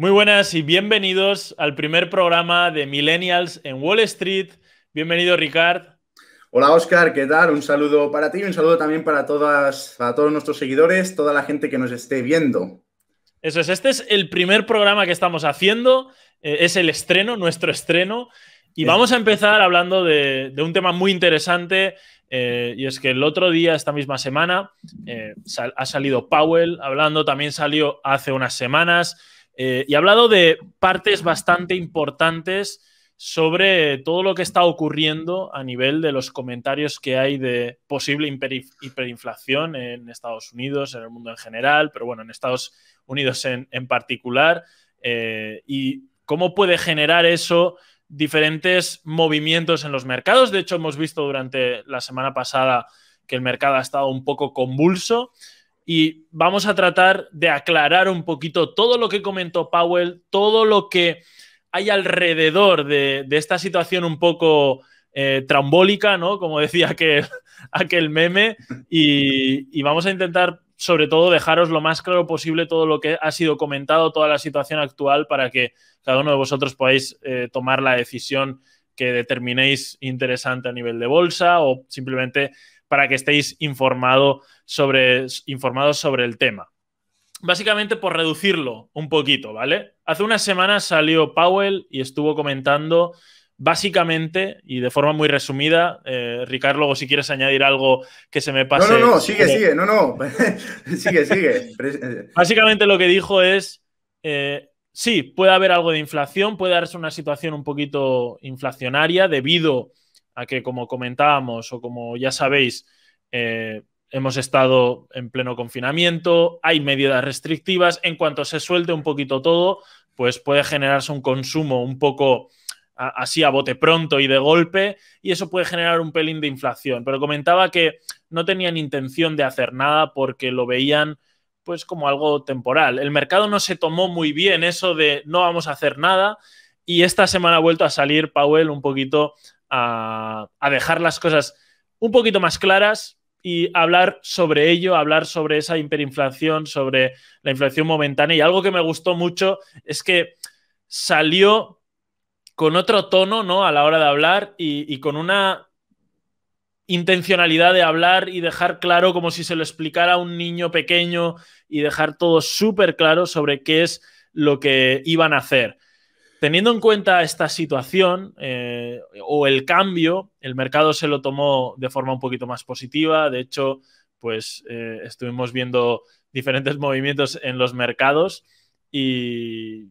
Muy buenas y bienvenidos al primer programa de Millennials en Wall Street. Bienvenido, Ricard. Hola, Oscar, ¿qué tal? Un saludo para ti y un saludo también para, todas, para todos nuestros seguidores, toda la gente que nos esté viendo. Eso es, este es el primer programa que estamos haciendo, eh, es el estreno, nuestro estreno, y vamos a empezar hablando de, un tema muy interesante, eh, y es que el otro día, esta misma semana, eh, ha salido Powell hablando, también salió hace unas semanas eh, y ha hablado de partes bastante importantes sobre todo lo que está ocurriendo a nivel de los comentarios que hay de posible hiperinflación en Estados Unidos, en el mundo en general, pero bueno, en Estados Unidos en, particular, eh, y cómo puede generar eso diferentes movimientos en los mercados. De hecho, hemos visto durante la semana pasada que el mercado ha estado un poco convulso y vamos a tratar de aclarar un poquito todo lo que comentó Powell, todo lo que hay alrededor de, esta situación un poco eh, trambólica, ¿no? Como decía aquel, meme, y, vamos a intentar sobre todo dejaros lo más claro posible todo lo que ha sido comentado, toda la situación actual para que cada uno de vosotros podáis eh, tomar la decisión que determinéis interesante a nivel de bolsa o simplemente para que estéis informado sobre, informados sobre el tema. Básicamente por reducirlo un poquito, ¿vale? Hace unas semanas salió Powell y estuvo comentando básicamente y de forma muy resumida, eh, Ricardo, luego si quieres añadir algo que se me pase. No, no, no, sigue, sigue, no, no, sigue, sigue. básicamente lo que dijo es, eh, sí, puede haber algo de inflación, puede darse una situación un poquito inflacionaria debido a que, como comentábamos o como ya sabéis, eh, hemos estado en pleno confinamiento, hay medidas restrictivas, en cuanto se suelte un poquito todo, pues puede generarse un consumo un poco así a bote pronto y de golpe, y eso puede generar un pelín de inflación. Pero comentaba que no tenían intención de hacer nada porque lo veían pues como algo temporal. El mercado no se tomó muy bien eso de no vamos a hacer nada, y esta semana ha vuelto a salir Powell un poquito a, dejar las cosas un poquito más claras y hablar sobre ello, hablar sobre esa hiperinflación, sobre la inflación momentánea. Y algo que me gustó mucho es que salió con otro tono, ¿no? A la hora de hablar y, y con una intencionalidad de hablar y dejar claro como si se lo explicara a un niño pequeño y dejar todo súper claro sobre qué es lo que iban a hacer. Teniendo en cuenta esta situación eh, o el cambio, el mercado se lo tomó de forma un poquito más positiva. De hecho, pues eh, estuvimos viendo diferentes movimientos en los mercados y,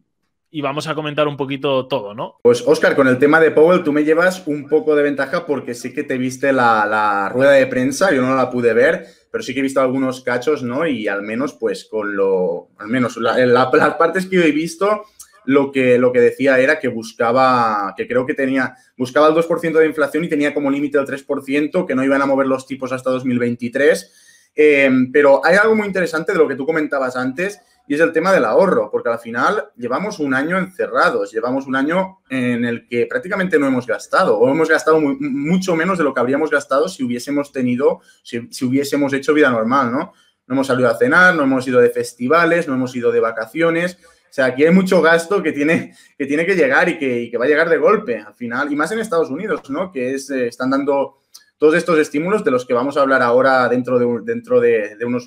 vamos a comentar un poquito todo, ¿no? Pues Oscar, con el tema de Powell tú me llevas un poco de ventaja porque sí que te viste la, rueda de prensa, yo no la pude ver, pero sí que he visto algunos cachos, ¿no? Y al menos, pues con lo, al menos las partes que yo he visto, lo que, lo que decía era que buscaba, que creo que tenía, buscaba el 2% de inflación y tenía como límite el 3%, que no iban a mover los tipos hasta 2023. Em, pero hay algo muy interesante de lo que tú comentabas antes y es el tema del ahorro, porque al final llevamos un año encerrados, llevamos un año en el que prácticamente no hemos gastado o hemos gastado mucho menos de lo que habríamos gastado si hubiésemos tenido, si, si hubiésemos hecho vida normal, ¿no? No hemos salido a cenar, no hemos ido de festivales, no hemos ido de vacaciones. O sea, aquí hay mucho gasto que tiene que, tiene que llegar y que, va a llegar de golpe al final, y más en Estados Unidos, ¿no? Que es, eh, están dando todos estos estímulos de los que vamos a hablar ahora dentro de, dentro de, unos,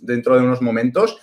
dentro de unos momentos.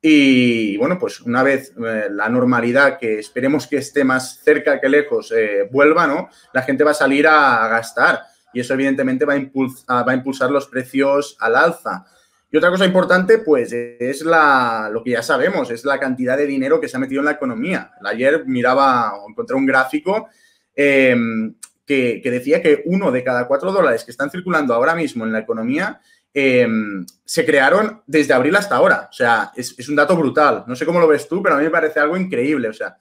Y bueno, pues una vez eh, la normalidad, que esperemos que esté más cerca que lejos, eh, vuelva, ¿no? La gente va a salir a, gastar y eso evidentemente va a, va a impulsar los precios al alza. Y otra cosa importante, pues, es la, lo que ya sabemos, es la cantidad de dinero que se ha metido en la economía. Ayer miraba encontré un gráfico em, que, decía que uno de cada cuatro dólares que están circulando ahora mismo en la economía em, se crearon desde abril hasta ahora. O sea, es, un dato brutal. No sé cómo lo ves tú, pero a mí me parece algo increíble. O sea,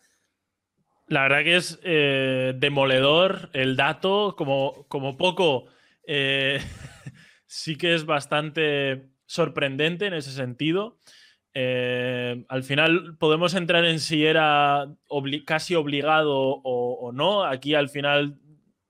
la verdad que es eh, demoledor el dato, como, como poco, eh, sí que es bastante sorprendente en ese sentido. Eh, al final podemos entrar en si era casi obligado o, no. Aquí al final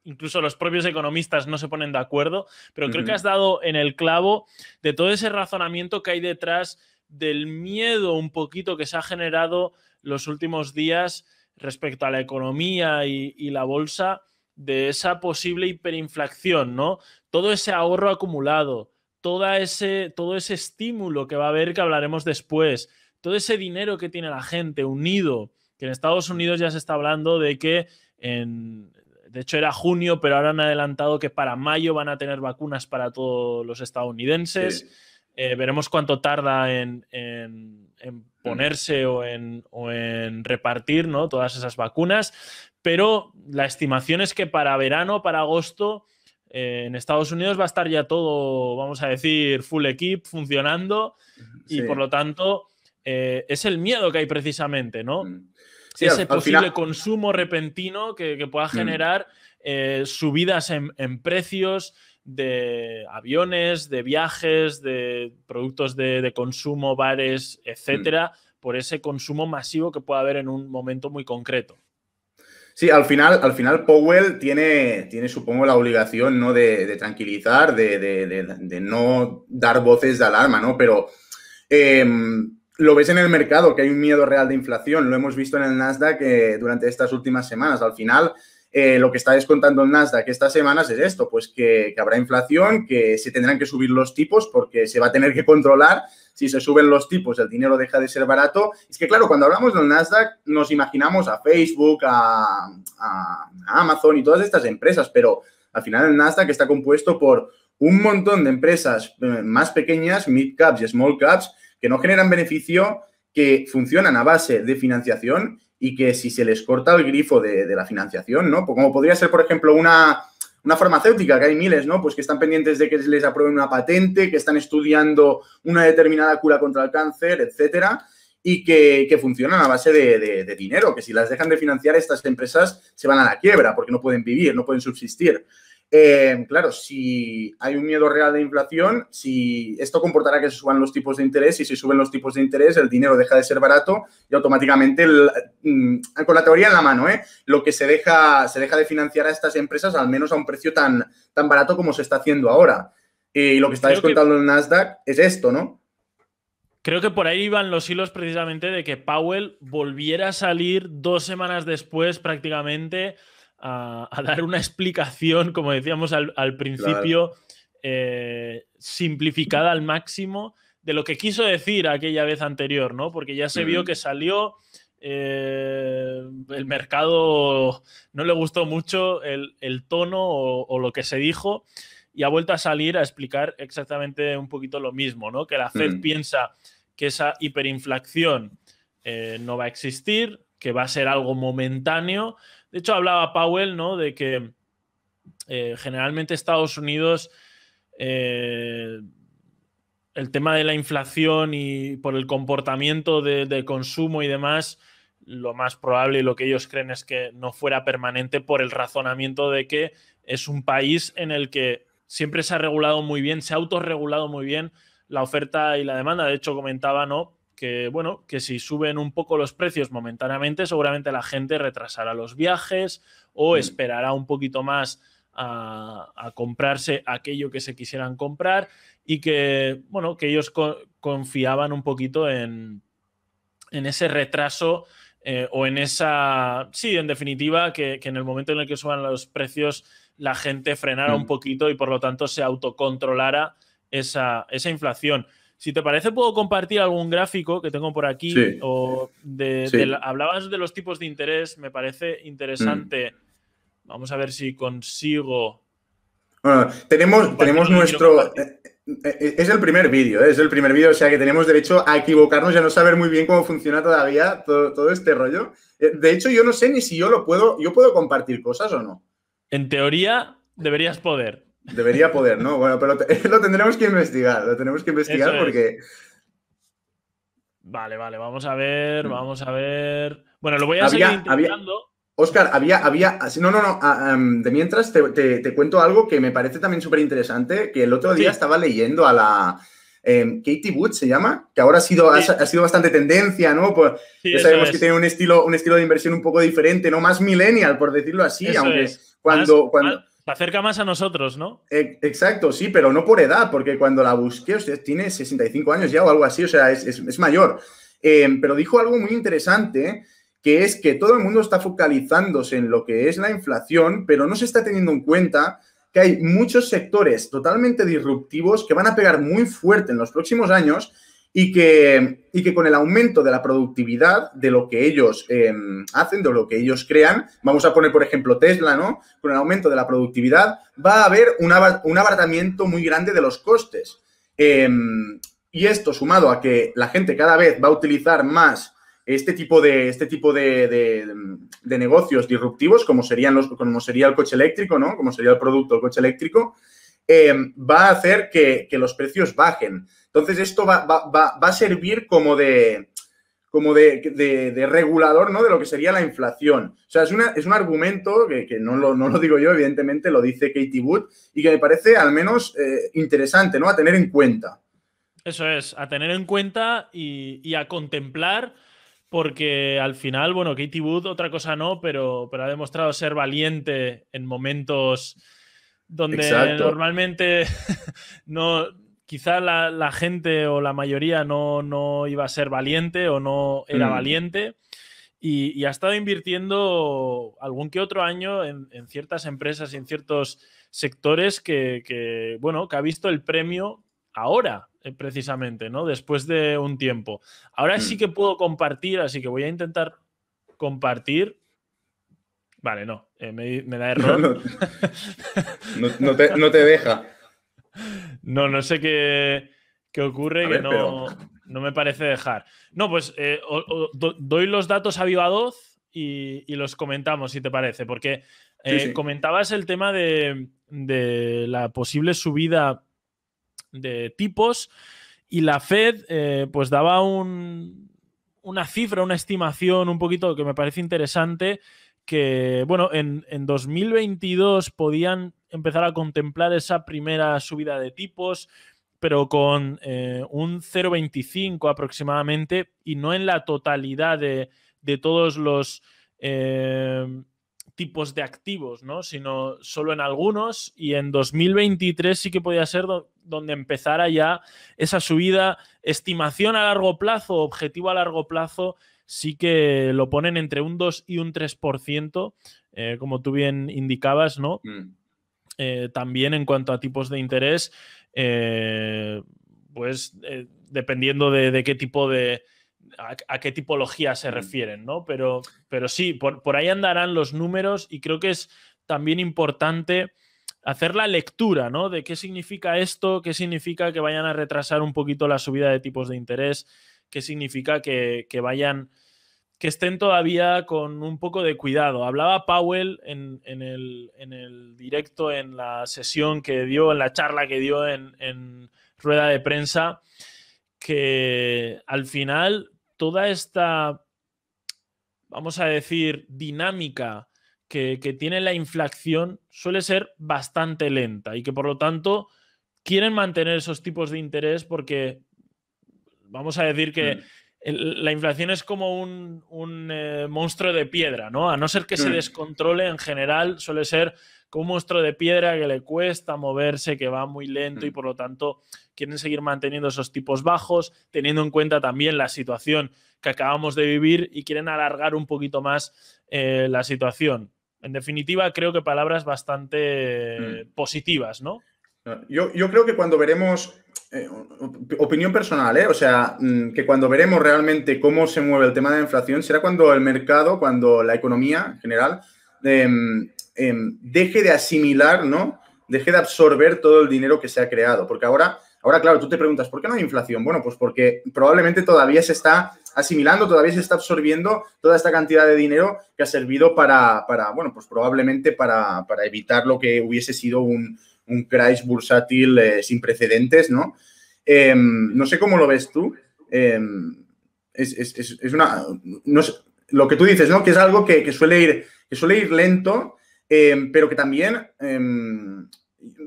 incluso los propios economistas no se ponen de acuerdo, pero creo que has dado en el clavo de todo ese razonamiento que hay detrás del miedo un poquito que se ha generado los últimos días respecto a la economía y, y la bolsa de esa posible hiperinflación, ¿no? Todo ese ahorro acumulado, toda ese, todo ese estímulo que va a haber que hablaremos después, todo ese dinero que tiene la gente unido, que en Estados Unidos ya se está hablando de que en, de hecho era junio, pero ahora han adelantado que para mayo van a tener vacunas para todos los estadounidenses. Eh, veremos cuánto tarda en, ponerse o, en, repartir ¿no? todas esas vacunas. Pero la estimación es que para verano, para agosto, eh, en Estados Unidos va a estar ya todo, vamos a decir, full equip funcionando. Y por lo tanto, eh, es el miedo que hay precisamente, ¿no? Mm. Ese posible consumo repentino que, pueda mm. generar subidas en, en precios, de aviones, de viajes, de productos de, consumo, bares, etcétera, mm. por ese consumo masivo que puede haber en un momento muy concreto. Sí, al final, al final Powell tiene, tiene supongo, la obligación ¿no? de, tranquilizar, de, no dar voces de alarma, ¿no? Pero em, lo ves en el mercado, que hay un miedo real de inflación. Lo hemos visto en el Nasdaq eh, durante estas últimas semanas. Al final, eh, lo que está descontando el Nasdaq estas semanas es esto, pues que, habrá inflación, que se tendrán que subir los tipos porque se va a tener que controlar. Si se suben los tipos, el dinero deja de ser barato. Es que, claro, cuando hablamos del Nasdaq, nos imaginamos a Facebook, a, Amazon y todas estas empresas, pero al final el Nasdaq está compuesto por un montón de empresas eh, más pequeñas, mid caps y small caps, que no generan beneficio, que funcionan a base de financiación y que si se les corta el grifo de, la financiación, ¿no? Pues como podría ser, por ejemplo, una, farmacéutica, que hay miles, ¿no? Pues que están pendientes de que les aprueben una patente, que están estudiando una determinada cura contra el cáncer, etcétera, y que, funcionan a base de, dinero, que si las dejan de financiar, estas empresas se van a la quiebra porque no pueden vivir, no pueden subsistir. Eh, claro, si hay un miedo real de inflación, si esto comportará que se suban los tipos de interés y si suben los tipos de interés, el dinero deja de ser barato y automáticamente, mm, con la teoría en la mano, ¿eh? lo que se deja, se deja de financiar a estas empresas al menos a un precio tan, tan barato como se está haciendo ahora. Y lo que está descontando el Nasdaq es esto, ¿no? Creo que por ahí iban los hilos precisamente de que Powell volviera a salir dos semanas después prácticamente a, dar una explicación, como decíamos al, principio, eh, simplificada al máximo de lo que quiso decir aquella vez anterior, ¿no? Porque ya se vio que salió, eh, el mercado no le gustó mucho el, tono o, lo que se dijo y ha vuelto a salir a explicar exactamente un poquito lo mismo, ¿no? Que la Fed piensa que esa hiperinflación eh, no va a existir, que va a ser algo momentáneo, de hecho, hablaba Powell, ¿no? De que eh, generalmente Estados Unidos, eh, el tema de la inflación y por el comportamiento de, consumo y demás, lo más probable y lo que ellos creen es que no fuera permanente por el razonamiento de que es un país en el que siempre se ha regulado muy bien, se ha autorregulado muy bien la oferta y la demanda. De hecho, comentaba, ¿no? Que, bueno, que si suben un poco los precios momentáneamente, seguramente la gente retrasará los viajes o mm. esperará un poquito más a, comprarse aquello que se quisieran comprar y que, bueno, que ellos confiaban un poquito en, en ese retraso eh, o en esa, sí, en definitiva, que, en el momento en el que suban los precios la gente frenara un mm. poquito y por lo tanto se autocontrolara esa, esa inflación. Si te parece, puedo compartir algún gráfico que tengo por aquí. O de, hablabas de los tipos de interés, me parece interesante. Mm. Vamos a ver si consigo. Bueno, tenemos, tenemos nuestro. Eh, eh, es el primer vídeo, ¿eh? es el primer vídeo, o sea que tenemos derecho a equivocarnos y a no saber muy bien cómo funciona todavía todo, todo, este rollo. De hecho, yo no sé ni si yo lo puedo, yo puedo compartir cosas o no. En teoría, deberías poder. Debería poder, ¿no? Bueno, pero lo tendremos que investigar, lo tenemos que investigar porque... Vale, vale, vamos a ver, mm. vamos a ver. Bueno, lo voy a seguir intentando. Oscar, había, había, no, no, no, de mientras te, cuento algo que me parece también súper interesante, que el otro día estaba leyendo a la em, Katie Wood, se llama, que ahora ha sido, ha, sido bastante tendencia, ¿no? Pues ya sabemos que tiene un estilo, un estilo de inversión un poco diferente, no más millennial, por decirlo así, aunque cuando, cuando, se acerca más a nosotros, ¿no? E, exacto, sí, pero no por edad, porque cuando la busqué, usted tiene 65 años ya o algo así, o sea, es, mayor. Em, pero dijo algo muy interesante, que es que todo el mundo está focalizándose en lo que es la inflación, pero no se está teniendo en cuenta que hay muchos sectores totalmente disruptivos que van a pegar muy fuerte en los próximos años y que, y que con el aumento de la productividad de lo que ellos em, hacen, de lo que ellos crean, vamos a poner por ejemplo Tesla, ¿no? Con el aumento de la productividad va a haber un abaratamiento muy grande de los costes. Em, y esto sumado a que la gente cada vez va a utilizar más este tipo de, este tipo de, negocios disruptivos, como, serían los, como sería el coche eléctrico, ¿no? Como sería el producto del coche eléctrico, em, va a hacer que, que los precios bajen. Entonces, esto va, a servir como de como de, regulador ¿no? de lo que sería la inflación. O sea, es, es un argumento que, no, lo, digo yo, evidentemente lo dice Katie Wood y que me parece al menos eh, interesante ¿no? a tener en cuenta. Eso es, a tener en cuenta y, a contemplar, porque al final, bueno, Katie Wood, otra cosa no, pero, pero ha demostrado ser valiente en momentos donde normalmente no, quizá la, gente o la mayoría no, iba a ser valiente o no era mm. valiente. Y, ha estado invirtiendo algún que otro año en, ciertas empresas y en ciertos sectores que, bueno, que ha visto el premio ahora, eh, precisamente, ¿no? Después de un tiempo. Ahora sí mm. que puedo compartir, así que voy a intentar compartir. Vale, no, eh, me, da error. no, te, deja. No, no sé qué, ocurre, que no, no, me parece dejar. No, pues eh, doy los datos a viva voz y, los comentamos, si te parece, porque eh, comentabas el tema de, la posible subida de tipos y la Fed eh, pues daba una cifra, una estimación un poquito que me parece interesante que, bueno, en, en 2022 podían empezar a contemplar esa primera subida de tipos, pero con eh, un 0,25 aproximadamente y no en la totalidad de, todos los eh, tipos de activos, ¿no? sino solo en algunos y en 2023 sí que podía ser donde empezara ya esa subida, estimación a largo plazo, objetivo a largo plazo, sí que lo ponen entre un 2 y un 3%, eh, como tú bien indicabas, ¿no? Mm. Eh, también en cuanto a tipos de interés, eh, pues eh, dependiendo de, qué tipo de. A, qué tipología se mm. refieren, ¿no? Pero, pero sí, por, ahí andarán los números y creo que es también importante hacer la lectura, ¿no? De qué significa esto, qué significa que vayan a retrasar un poquito la subida de tipos de interés, qué significa que, que vayan que estén todavía con un poco de cuidado. Hablaba Powell en, el, directo, en la sesión que dio, en la charla que dio en, rueda de prensa, que al final toda esta, vamos a decir, dinámica que, tiene la inflación suele ser bastante lenta y que por lo tanto quieren mantener esos tipos de interés porque vamos a decir que, la inflación es como un, eh, monstruo de piedra, ¿no? A no ser que se mm. descontrole en general, suele ser como un monstruo de piedra que le cuesta moverse, que va muy lento y mm. por lo tanto quieren seguir manteniendo esos tipos bajos, teniendo en cuenta también la situación que acabamos de vivir y quieren alargar un poquito más eh, la situación. En definitiva, creo que palabras bastante mm. positivas, ¿no? Yo, yo creo que cuando veremos eh, opinión personal, ¿eh? O sea, mm, que cuando veremos realmente cómo se mueve el tema de la inflación será cuando el mercado, cuando la economía en general em, em, deje de asimilar, ¿no? Deje de absorber todo el dinero que se ha creado. Porque ahora, ahora, claro, tú te preguntas, ¿por qué no hay inflación? Bueno, pues porque probablemente todavía se está asimilando, todavía se está absorbiendo toda esta cantidad de dinero que ha servido para, bueno, pues probablemente para evitar lo que hubiese sido un, un crash bursátil eh, sin precedentes, ¿no? Em, no sé cómo lo ves tú. Em, es, una. lo que tú dices, ¿no? Que es algo que, suele, ir, que suele ir lento, em, pero que también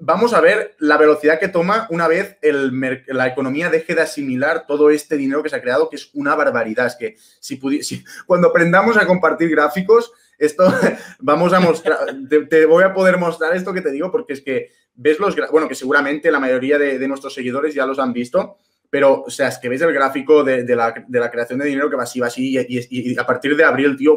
vamos a ver la velocidad que toma una vez la economía deje de asimilar todo este dinero que se ha creado, que es una barbaridad. Es que si cuando aprendamos a compartir gráficos, esto vamos a mostrar, te, voy a poder mostrar esto que te digo, porque es que ves los, bueno, que seguramente la mayoría de, nuestros seguidores ya los han visto, Pero, o sea, es que ves el gráfico de, la, creación de dinero que va así, va así, y, a partir de abril, tío,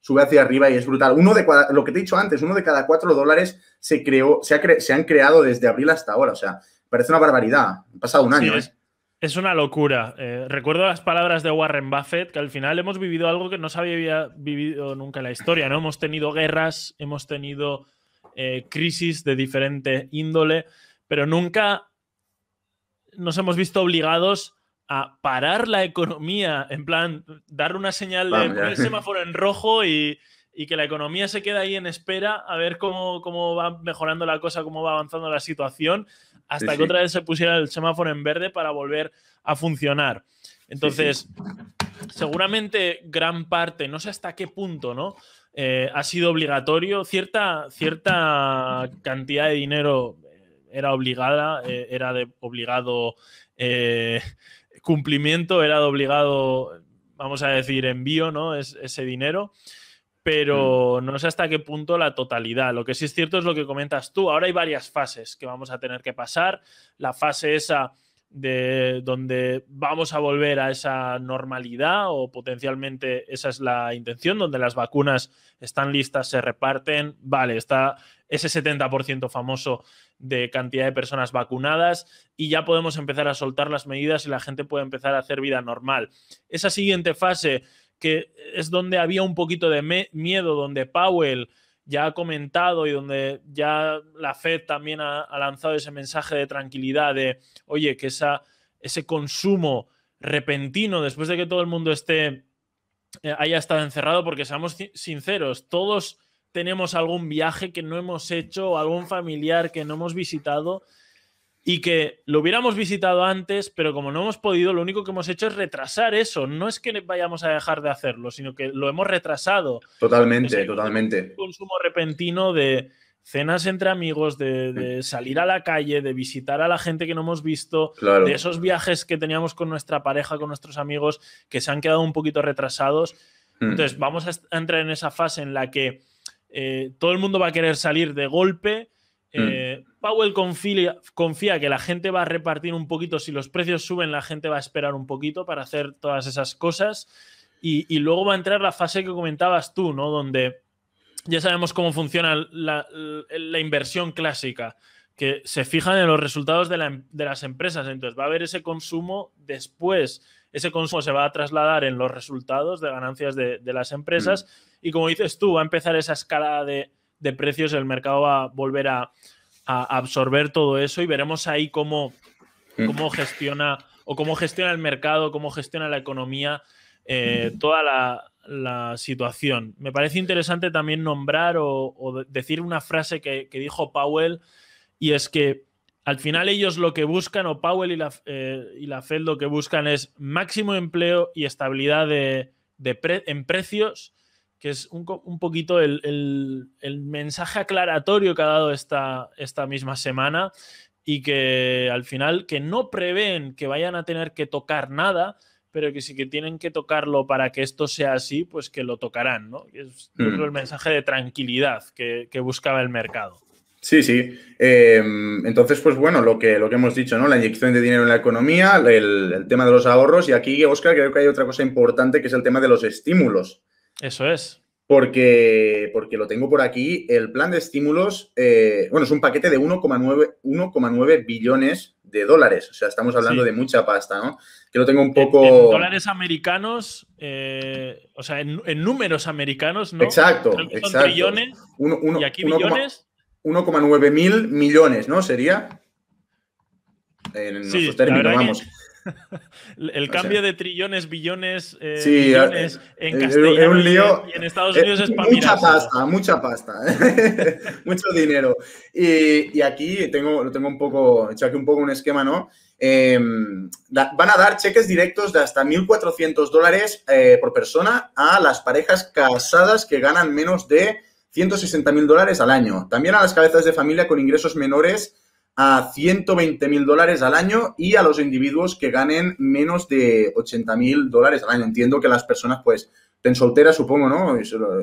sube hacia arriba y es brutal. Uno de lo que te he dicho antes, uno de cada cuatro dólares se creó, se, se han creado desde abril hasta ahora. O sea, parece una barbaridad. Ha pasado un año. es, ¿eh? Es, una locura. Eh, recuerdo las palabras de Warren Buffett, que al final hemos vivido algo que no se había vivido nunca en la historia, ¿no? Hemos tenido guerras, hemos tenido eh, crisis de diferente índole, pero nunca nos hemos visto obligados a parar la economía, en plan, dar una señal de poner el semáforo en rojo y, que la economía se quede ahí en espera a ver cómo, cómo, va mejorando la cosa, cómo va avanzando la situación, hasta que otra vez se pusiera el semáforo en verde para volver a funcionar. Entonces, seguramente gran parte, no sé hasta qué punto, ¿no? Eh, ha sido obligatorio. Cierta, cierta cantidad de dinero era obligada, eh, era de obligado eh, cumplimiento, era de obligado, vamos a decir, envío, ¿no? Es, ese dinero. Pero mm. no sé hasta qué punto la totalidad. Lo que sí es cierto es lo que comentas tú. Ahora hay varias fases que vamos a tener que pasar. La fase esa de donde vamos a volver a esa normalidad o potencialmente esa es la intención, donde las vacunas están listas, se reparten, vale, está ese 70% famoso de cantidad de personas vacunadas y ya podemos empezar a soltar las medidas y la gente puede empezar a hacer vida normal. Esa siguiente fase, que es donde había un poquito de miedo, donde Powell ya ha comentado y donde ya la Fed también ha, lanzado ese mensaje de tranquilidad de, oye, que esa, ese consumo repentino después de que todo el mundo esté eh, haya estado encerrado, porque seamos sinceros, todos tenemos algún viaje que no hemos hecho algún familiar que no hemos visitado y que lo hubiéramos visitado antes, pero como no hemos podido, lo único que hemos hecho es retrasar eso. No es que vayamos a dejar de hacerlo, sino que lo hemos retrasado. Totalmente, totalmente. Un consumo repentino de cenas entre amigos, de, salir a la calle, de visitar a la gente que no hemos visto, de esos viajes que teníamos con nuestra pareja, con nuestros amigos, que se han quedado un poquito retrasados. Hmm. Entonces, vamos a entrar en esa fase en la que eh, todo el mundo va a querer salir de golpe. Eh, mm. Powell confía, confía, que la gente va a repartir un poquito. Si los precios suben, la gente va a esperar un poquito para hacer todas esas cosas. Y, luego va a entrar la fase que comentabas tú, ¿no? Donde ya sabemos cómo funciona la, inversión clásica, que se fijan en los resultados de, las empresas. Entonces va a haber ese consumo después. Ese consumo se va a trasladar en los resultados de ganancias de, las empresas. Mm. Y como dices tú, va a empezar esa escalada de, precios, el mercado va a volver a, absorber todo eso y veremos ahí cómo, mm. cómo gestiona o cómo gestiona el mercado, cómo gestiona la economía, eh, toda la, situación. Me parece interesante también nombrar o, decir una frase que, dijo Powell y es que al final ellos lo que buscan, o Powell y la, eh, y la Fed lo que buscan es máximo empleo y estabilidad de, en precios que es un, poquito el, mensaje aclaratorio que ha dado esta, esta misma semana y que al final que no prevén que vayan a tener que tocar nada, pero que sí que tienen que tocarlo para que esto sea así, pues que lo tocarán, ¿no? Es mm. el mensaje de tranquilidad que, buscaba el mercado. Sí, sí. Em, entonces, pues bueno, lo que, lo que hemos dicho, ¿no? La inyección de dinero en la economía, el, el tema de los ahorros y aquí, Oscar, creo que hay otra cosa importante que es el tema de los estímulos. Eso es. Porque, porque lo tengo por aquí. El plan de estímulos, eh, bueno, es un paquete de 1,9 billones de dólares. O sea, estamos hablando de mucha pasta, ¿no? Que lo tengo un poco. En, dólares americanos, eh, o sea, en, números americanos, ¿no? Exacto, exacto. trillones. y aquí billones. 1,9 mil millones, ¿no? Sería. En nuestros términos, vamos. El cambio de trillones, billones, eh, billones eh, en eh, castellano y en Estados Unidos es para Mucha pasta, mucha pasta, mucho dinero. Y, aquí tengo, lo tengo un poco, hecho aquí un poco un esquema, ¿no? Em, van a dar cheques directos de hasta 1.400 dólares por persona a las parejas casadas que ganan menos de 160.000 dólares al año. También a las cabezas de familia con ingresos menores a 120 mil dólares al año y a los individuos que ganen menos de 80 mil dólares al año. Entiendo que las personas, pues, estén solteras, supongo, ¿no?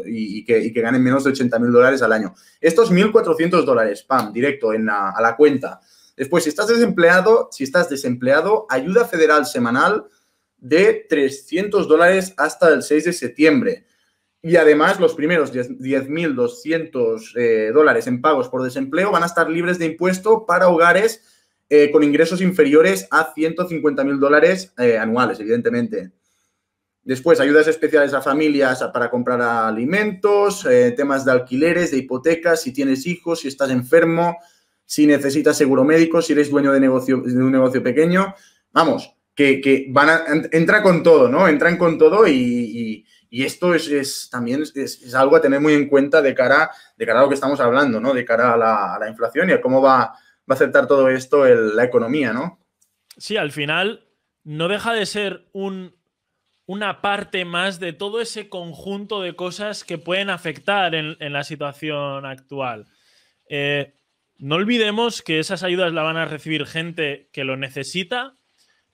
Y, que, y que, ganen menos de 80 mil dólares al año. Estos 1.400 dólares, pam, directo en a la cuenta Después, si estás desempleado, si estás desempleado, ayuda federal semanal de 300 dólares hasta el 6 de septiembre. Y además, los primeros 10.200 eh, dólares en pagos por desempleo van a estar libres de impuesto para hogares eh, con ingresos inferiores a 150.000 dólares eh, anuales, evidentemente. Después, ayudas especiales a familias para comprar alimentos, temas de alquileres, de hipotecas, si tienes hijos, si estás enfermo, si necesitas seguro médico, si eres dueño de, negocio, de un negocio pequeño. Vamos, que, van a, entra con todo, ¿no? Entran con todo y esto es, también es, algo a tener muy en cuenta de cara, de cara a lo que estamos hablando, ¿no? De cara a la, inflación y a cómo va, a aceptar todo esto la economía, ¿no? Sí, al final no deja de ser un, una parte más de todo ese conjunto de cosas que pueden afectar en, la situación actual. Eh, no olvidemos que esas ayudas la van a recibir gente que lo necesita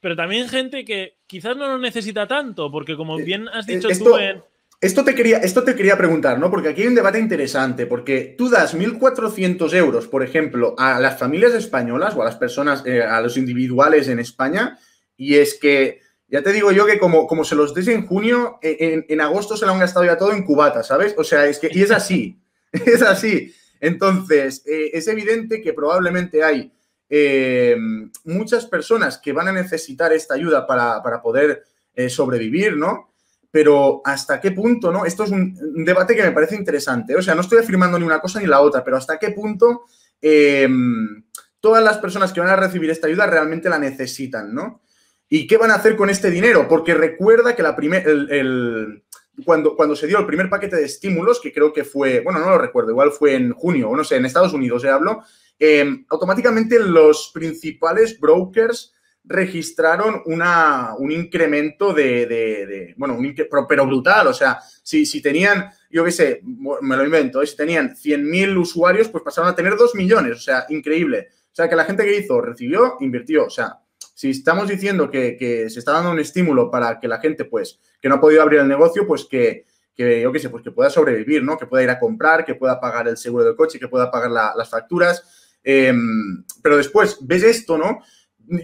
pero también gente que quizás no lo necesita tanto, porque como eh, bien has eh, dicho esto, tú en... Esto te, quería, esto te quería preguntar, ¿no? Porque aquí hay un debate interesante, porque tú das 1.400 euros, por ejemplo, a las familias españolas o a las personas, eh, a los individuales en España, y es que, ya te digo yo que como, como se los des en junio, en, agosto se lo han gastado ya todo en cubata, ¿sabes? O sea, es que, y es así, es así. Entonces, es evidente que probablemente hay eh, muchas personas que van a necesitar esta ayuda para, poder eh, sobrevivir, ¿no? Pero hasta qué punto, ¿no? Esto es un, debate que me parece interesante. O sea, no estoy afirmando ni una cosa ni la otra, pero hasta qué punto em, todas las personas que van a recibir esta ayuda realmente la necesitan, ¿no? ¿Y qué van a hacer con este dinero? Porque recuerda que la el, cuando, cuando se dio el primer paquete de estímulos, que creo que fue, bueno, no lo recuerdo, igual fue en junio, o no sé, en Estados Unidos se habló, Em, automáticamente los principales brokers registraron una, un incremento de, bueno, un pero, brutal, o sea, si, si tenían, yo qué sé, me lo invento, ¿eh? si tenían 100.000 usuarios, pues pasaron a tener 2 millones, o sea, increíble. O sea, que la gente que hizo, recibió, invirtió, o sea, si estamos diciendo que, que, se está dando un estímulo para que la gente, pues, que no ha podido abrir el negocio, pues que, que yo qué sé, pues que pueda sobrevivir, ¿no? Que pueda ir a comprar, que pueda pagar el seguro del coche, que pueda pagar las facturas, Em, pero después ves esto, ¿no?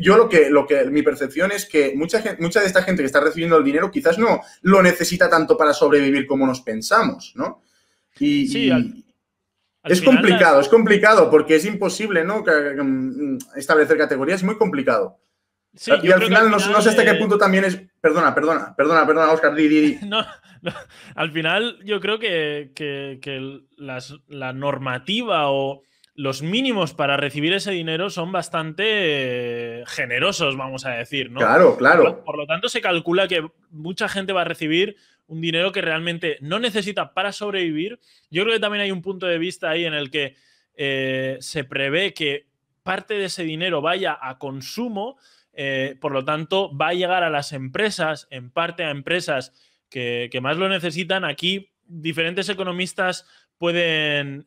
Yo lo que, lo que, mi percepción es que mucha, mucha de esta gente que está recibiendo el dinero quizás no lo necesita tanto para sobrevivir como nos pensamos, ¿no? Y, sí, es complicado, es complicado porque es imposible, ¿no? Mm, establecer categorías, es muy complicado. Sí, y al final, no, sé hasta qué punto también es. Perdona, perdona, perdona, perdona, Oscar, di, di, No, al final, yo creo que, la normativa o los mínimos para recibir ese dinero son bastante eh, generosos, vamos a decir, ¿no? Claro, claro. Por, lo tanto, se calcula que mucha gente va a recibir un dinero que realmente no necesita para sobrevivir. Yo creo que también hay un punto de vista ahí en el que eh, se prevé que parte de ese dinero vaya a consumo, eh, por lo tanto, va a llegar a las empresas, en parte a empresas que, más lo necesitan. Aquí, diferentes economistas pueden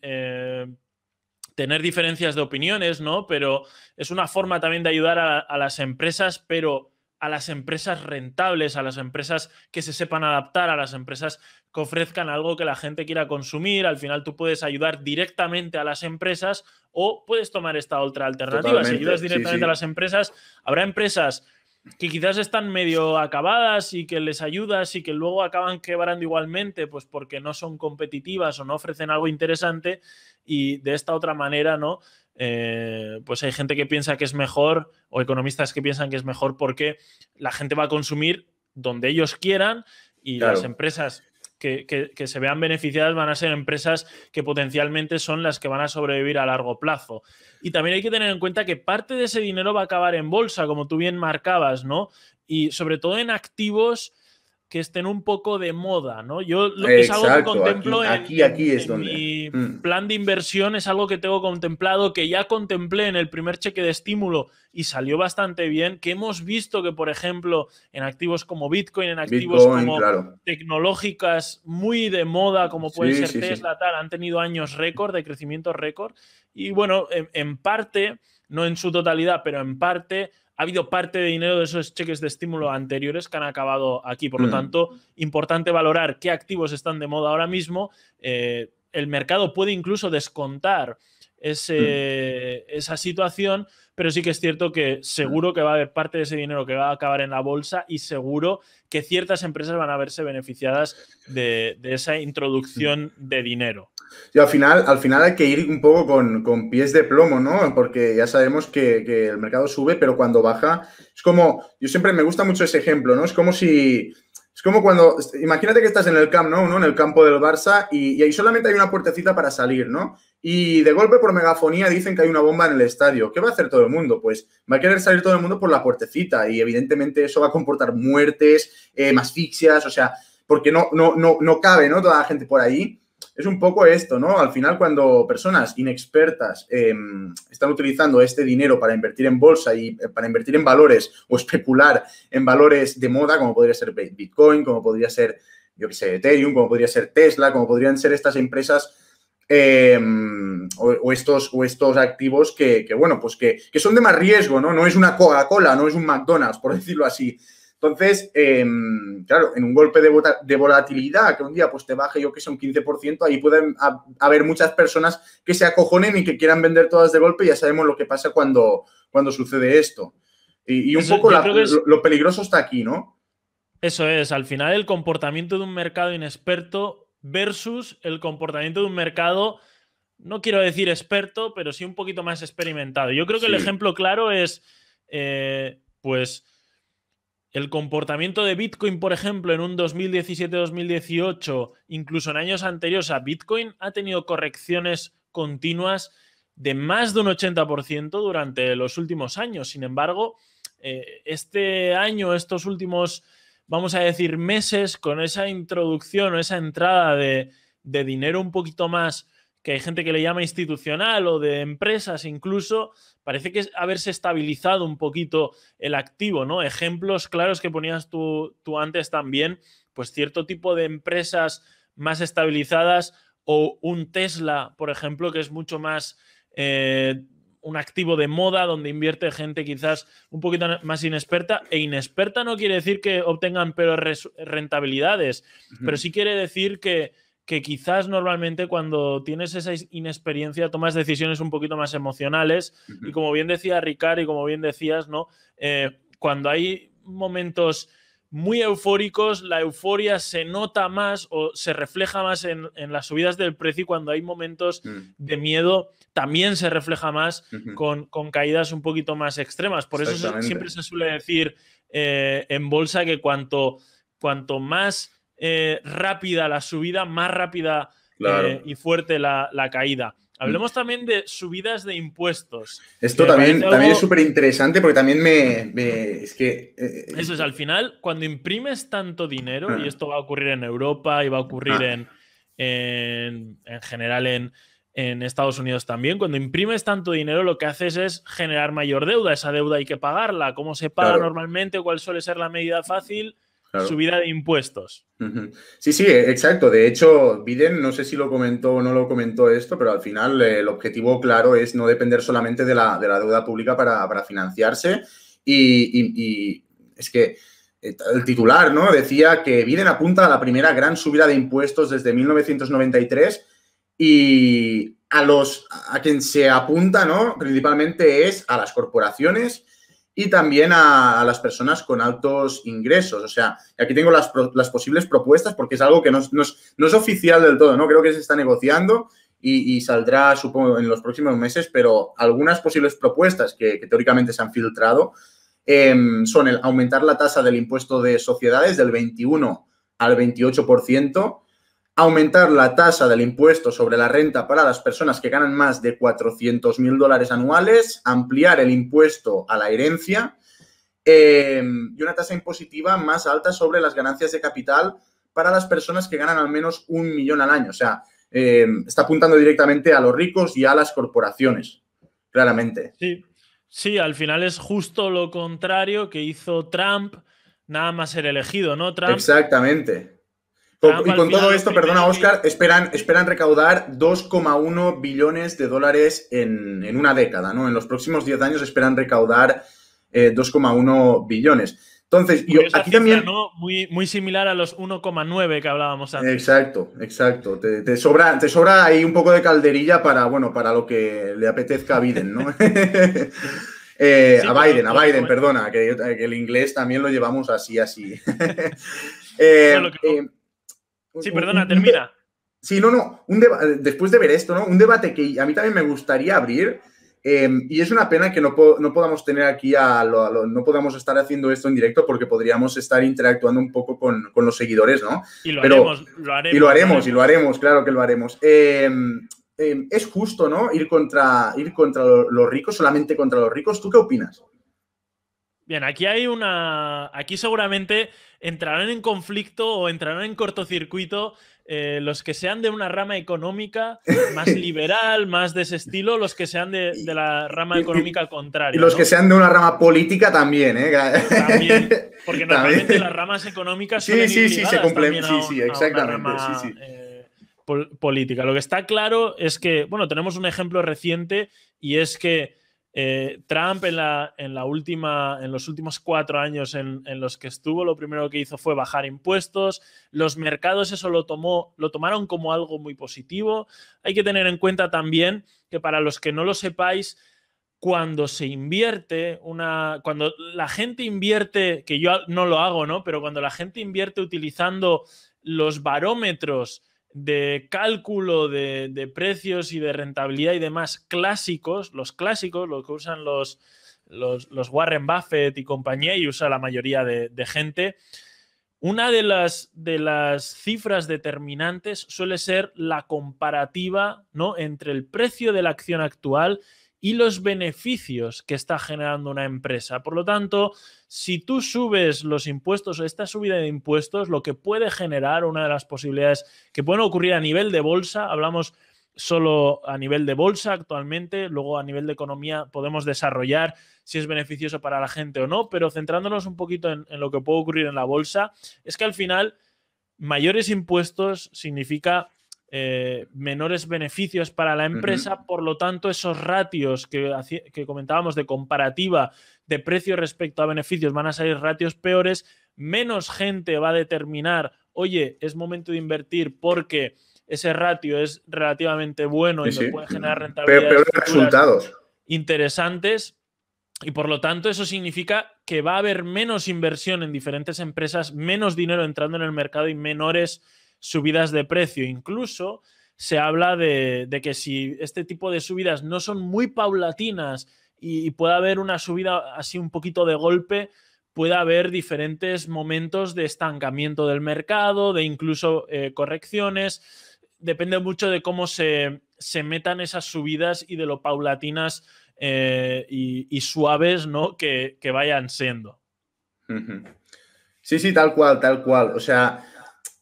tener diferencias de opiniones, ¿no? Pero es una forma también de ayudar a, las empresas, pero a las empresas rentables, a las empresas que se sepan adaptar, a las empresas que ofrezcan algo que la gente quiera consumir. Al final tú puedes ayudar directamente a las empresas o puedes tomar esta otra alternativa. si ayudas directamente a las empresas, habrá empresas que quizás están medio acabadas y que les ayudas y que luego acaban quebrando igualmente, pues porque no son competitivas o no ofrecen algo interesante y de esta otra manera, ¿no? Eh, pues hay gente que piensa que es mejor o economistas que piensan que es mejor porque la gente va a consumir donde ellos quieran y las empresas que, se vean beneficiadas van a ser empresas que potencialmente son las que van a sobrevivir a largo plazo. Y también hay que tener en cuenta que parte de ese dinero va a acabar en bolsa, como tú bien marcabas, ¿no? Y sobre todo en activos que estén un poco de moda, ¿no? Yo lo que es algo que contemplo aquí, aquí, es donde... mi mm. plan de inversión, es algo que tengo contemplado, que ya contemplé en el primer cheque de estímulo y salió bastante bien, que hemos visto que, por ejemplo, en activos como Bitcoin, en activos como tecnológicas muy de moda, como puede ser Tesla, tal, han tenido años récord, de crecimiento récord. Y bueno, en parte, no en su totalidad, pero en parte ha habido parte de dinero de esos cheques de estímulo anteriores que han acabado aquí. Por lo mm. tanto, importante valorar qué activos están de moda ahora mismo. Eh, el mercado puede incluso descontar ese, esa situación, pero sí que es cierto que seguro que va a haber parte de ese dinero que va a acabar en la bolsa y seguro que ciertas empresas van a verse beneficiadas de, esa introducción de dinero. Y al final, al final hay que ir un poco con, pies de plomo, ¿no? Porque ya sabemos que, que, el mercado sube, pero cuando baja, es como, yo siempre me gusta mucho ese ejemplo, ¿no? Es como si es como cuando, imagínate que estás en el Camp Nou, ¿no? En el campo del Barça y, ahí solamente hay una puertecita para salir, ¿no? Y de golpe por megafonía dicen que hay una bomba en el estadio. ¿Qué va a hacer todo el mundo? Pues va a querer salir todo el mundo por la puertecita y evidentemente eso va a comportar muertes, eh, asfixias, o sea, porque no, no, no, no cabe, ¿no? Toda la gente por ahí es un poco esto, ¿no? Al final, cuando personas inexpertas em, están utilizando este dinero para invertir en bolsa y eh, para invertir en valores o especular en valores de moda, como podría ser Bitcoin, como podría ser, yo qué sé, Ethereum, como podría ser Tesla, como podrían ser estas empresas em, o, estos, o estos activos que, bueno, pues que, que, son de más riesgo, ¿no? No es una Coca-Cola, no es un McDonald's, por decirlo así. Entonces, em, claro, en un golpe de, volatilidad que un día pues te baje yo que sé un 15%, ahí pueden haber muchas personas que se acojonen y que quieran vender todas de golpe ya sabemos lo que pasa cuando, cuando sucede esto. Y, un poco lo, peligroso está aquí, ¿no? Eso es, al final el comportamiento de un mercado inexperto versus el comportamiento de un mercado, no quiero decir experto, pero sí un poquito más experimentado. Yo creo que el ejemplo claro es, eh, pues, el comportamiento de Bitcoin, por ejemplo, en un 2017-2018, incluso en años anteriores a Bitcoin, ha tenido correcciones continuas de más de un 80% durante los últimos años. Sin embargo, eh, este año, estos últimos, vamos a decir, meses, con esa introducción o esa entrada de, de dinero un poquito más que hay gente que le llama institucional o de empresas incluso, parece que es haberse estabilizado un poquito el activo, ¿no? Ejemplos claros que ponías tú, tú antes también, pues cierto tipo de empresas más estabilizadas o un Tesla, por ejemplo, que es mucho más... Eh, un activo de moda donde invierte gente quizás un poquito más inexperta. E inexperta no quiere decir que obtengan peores rentabilidades, pero sí quiere decir que, que quizás normalmente cuando tienes esa inexperiencia tomas decisiones un poquito más emocionales y como bien decía Ricard y como bien decías, ¿no? Eh, cuando hay momentos muy eufóricos, la euforia se nota más o se refleja más en, las subidas del precio y cuando hay momentos mm. de miedo también se refleja más con, caídas un poquito más extremas. Por eso siempre se suele decir eh, en bolsa que cuanto, cuanto más eh, rápida la subida, más rápida eh, y fuerte la, caída. Hablemos también de subidas de impuestos. Esto también, también es súper interesante porque también me, es que... Eh, Eso es, al final, cuando imprimes tanto dinero, y ah. esto va a ocurrir en Europa y va a ocurrir ah. en, en, general en, en Estados Unidos también, cuando imprimes tanto dinero lo que haces es generar mayor deuda. Esa deuda hay que pagarla. ¿Cómo se paga normalmente? ¿Cuál suele ser la medida fácil? Subida de impuestos. Sí, sí, exacto. De hecho, Biden, no sé si lo comentó o no lo comentó esto, pero al final eh, el objetivo claro es no depender solamente de la, deuda pública para, financiarse. Y, es que eh, el titular ¿no? decía que Biden apunta a la primera gran subida de impuestos desde 1993 y a los a quien se apunta, ¿no? Principalmente es a las corporaciones y también a, las personas con altos ingresos. O sea, aquí tengo las, posibles propuestas porque es algo que no, es, oficial del todo, ¿no? Creo que se está negociando y, saldrá, supongo, en los próximos meses, pero algunas posibles propuestas que, teóricamente se han filtrado em, son el aumentar la tasa del impuesto de sociedades del 21 al 28%, aumentar la tasa del impuesto sobre la renta para las personas que ganan más de 400 mil dólares anuales, ampliar el impuesto a la herencia eh, y una tasa impositiva más alta sobre las ganancias de capital para las personas que ganan al menos un millón al año. O sea, eh, está apuntando directamente a los ricos y a las corporaciones, claramente. Sí, sí, al final es justo lo contrario que hizo Trump nada más ser elegido, ¿no? Trump, Exactamente y con todo esto, perdona Oscar, esperan, esperan recaudar 2,1 billones de dólares en, una década, ¿no? En los próximos 10 años esperan recaudar 2,1 eh, billones. Entonces, yo aquí también. Muy, muy similar a los 1,9 que hablábamos antes. Exacto, exacto. Te, sobra, te sobra ahí un poco de calderilla para, bueno, para lo que le apetezca a Biden, ¿no? Eh, a Biden, a Biden, perdona, que, el inglés también lo llevamos así, así. Eh, eh, sí, perdona, termina. Sí, no, no. Un después de ver esto, ¿no? Un debate que a mí también me gustaría abrir. y es una pena que no, no podamos tener aquí a, no podamos estar haciendo esto en directo porque podríamos estar interactuando un poco con, los seguidores, ¿no? Y lo haremos, lo haremos. Y lo haremos, y lo haremos, claro que lo haremos. Em, es justo, ¿no? Ir contra, ir contra los ricos, solamente contra los ricos. ¿Tú qué opinas? Bien, aquí hay una. Aquí seguramente entrarán en conflicto o entrarán en cortocircuito eh, los que sean de una rama económica más liberal, más de ese estilo, los que sean de, la rama económica contraria. Y los que sean de una rama política también, ¿eh? También, porque normalmente las ramas económicas sí, sí, sí, se cumplen. Sí, sí, exactamente. sí, sí. Eh, política. Lo que está claro es que, bueno, tenemos un ejemplo reciente y es que eh, Trump en, la, en, la, última, en los últimos cuatro años en, los que estuvo, lo primero que hizo fue bajar impuestos. Los mercados eso lo, tomó, lo tomaron como algo muy positivo. Hay que tener en cuenta también que para los que no lo sepáis, cuando se invierte una. Cuando la gente invierte, que yo no lo hago, ¿no? Pero cuando la gente invierte utilizando los barómetros de cálculo de, precios y de rentabilidad y demás clásicos, los clásicos, los que usan los, los, Warren Buffett y compañía y usa la mayoría de, gente, una de las, de las, cifras determinantes suele ser la comparativa ¿no? entre el precio de la acción actual y los beneficios que está generando una empresa. Por lo tanto, si tú subes los impuestos o esta subida de impuestos, lo que puede generar, una de las posibilidades que pueden ocurrir a nivel de bolsa, hablamos solo a nivel de bolsa actualmente, luego a nivel de economía podemos desarrollar si es beneficioso para la gente o no, pero centrándonos un poquito en, en lo que puede ocurrir en la bolsa, es que al final mayores impuestos significa eh, menores beneficios para la empresa, por lo tanto esos ratios que, que, comentábamos de comparativa de precio respecto a beneficios van a salir ratios peores, menos gente va a determinar, oye, es momento de invertir porque ese ratio es relativamente bueno y me puede generar rentabilidades resultados. interesantes. Y por lo tanto, eso significa que va a haber menos inversión en diferentes empresas, menos dinero entrando en el mercado y menores subidas de precio. Incluso se habla de, que si este tipo de subidas no son muy paulatinas y, puede haber una subida así un poquito de golpe, puede haber diferentes momentos de estancamiento del mercado, de incluso eh, correcciones. Depende mucho de cómo se, metan esas subidas y de lo paulatinas eh, y, suaves ¿no? que, vayan siendo. Sí, sí, tal cual, tal cual. O sea,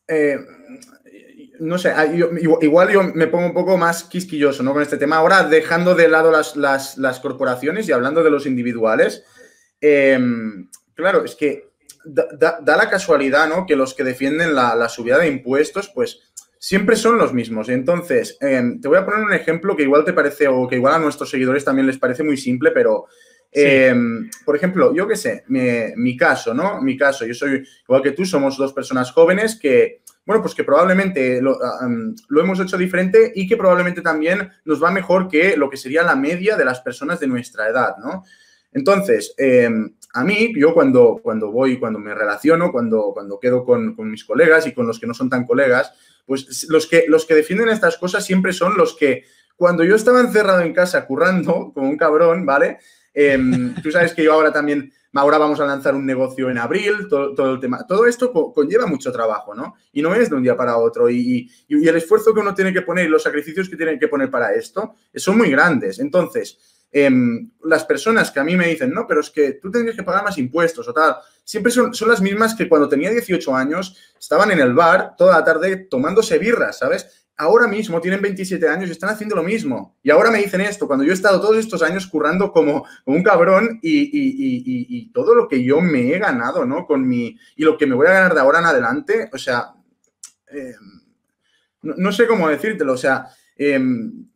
eh, no sé, igual yo me pongo un poco más quisquilloso ¿no? con este tema. Ahora, dejando de lado las, corporaciones y hablando de los individuales, em, claro, es que da, la casualidad ¿no? que los que defienden la, subida de impuestos, pues siempre son los mismos. Entonces, em, te voy a poner un ejemplo que igual te parece, o que igual a nuestros seguidores también les parece muy simple, pero em, por ejemplo, yo qué sé, mi, caso, ¿no? Mi caso, yo soy igual que tú, somos dos personas jóvenes que bueno, pues que probablemente ah, lo, hemos hecho diferente y que probablemente también nos va mejor que lo que sería la media de las personas de nuestra edad, ¿no? Entonces, em, a mí, yo cuando, cuando voy, cuando me relaciono, cuando, cuando quedo con, mis colegas y con los que no son tan colegas, pues los que, los que defienden estas cosas siempre son los que, cuando yo estaba encerrado en casa currando como un cabrón, ¿vale? Em, tú sabes que yo ahora también ahora vamos a lanzar un negocio en abril, todo, el tema. Todo esto conlleva mucho trabajo, ¿no? Y no es de un día para otro. Y, el esfuerzo que uno tiene que poner y los sacrificios que tiene que poner para esto son muy grandes. Entonces, em, las personas que a mí me dicen, no, pero es que tú tendrías que pagar más impuestos o tal, siempre son, son las mismas que cuando tenía 18 años estaban en el bar toda la tarde tomándose birras, ¿sabes? Ahora mismo tienen 27 años y están haciendo lo mismo. Y ahora me dicen esto, cuando yo he estado todos estos años currando como, un cabrón y, todo lo que yo me he ganado, ¿no? Con mi, y lo que me voy a ganar de ahora en adelante, o sea, em, no, sé cómo decírtelo, o sea, em,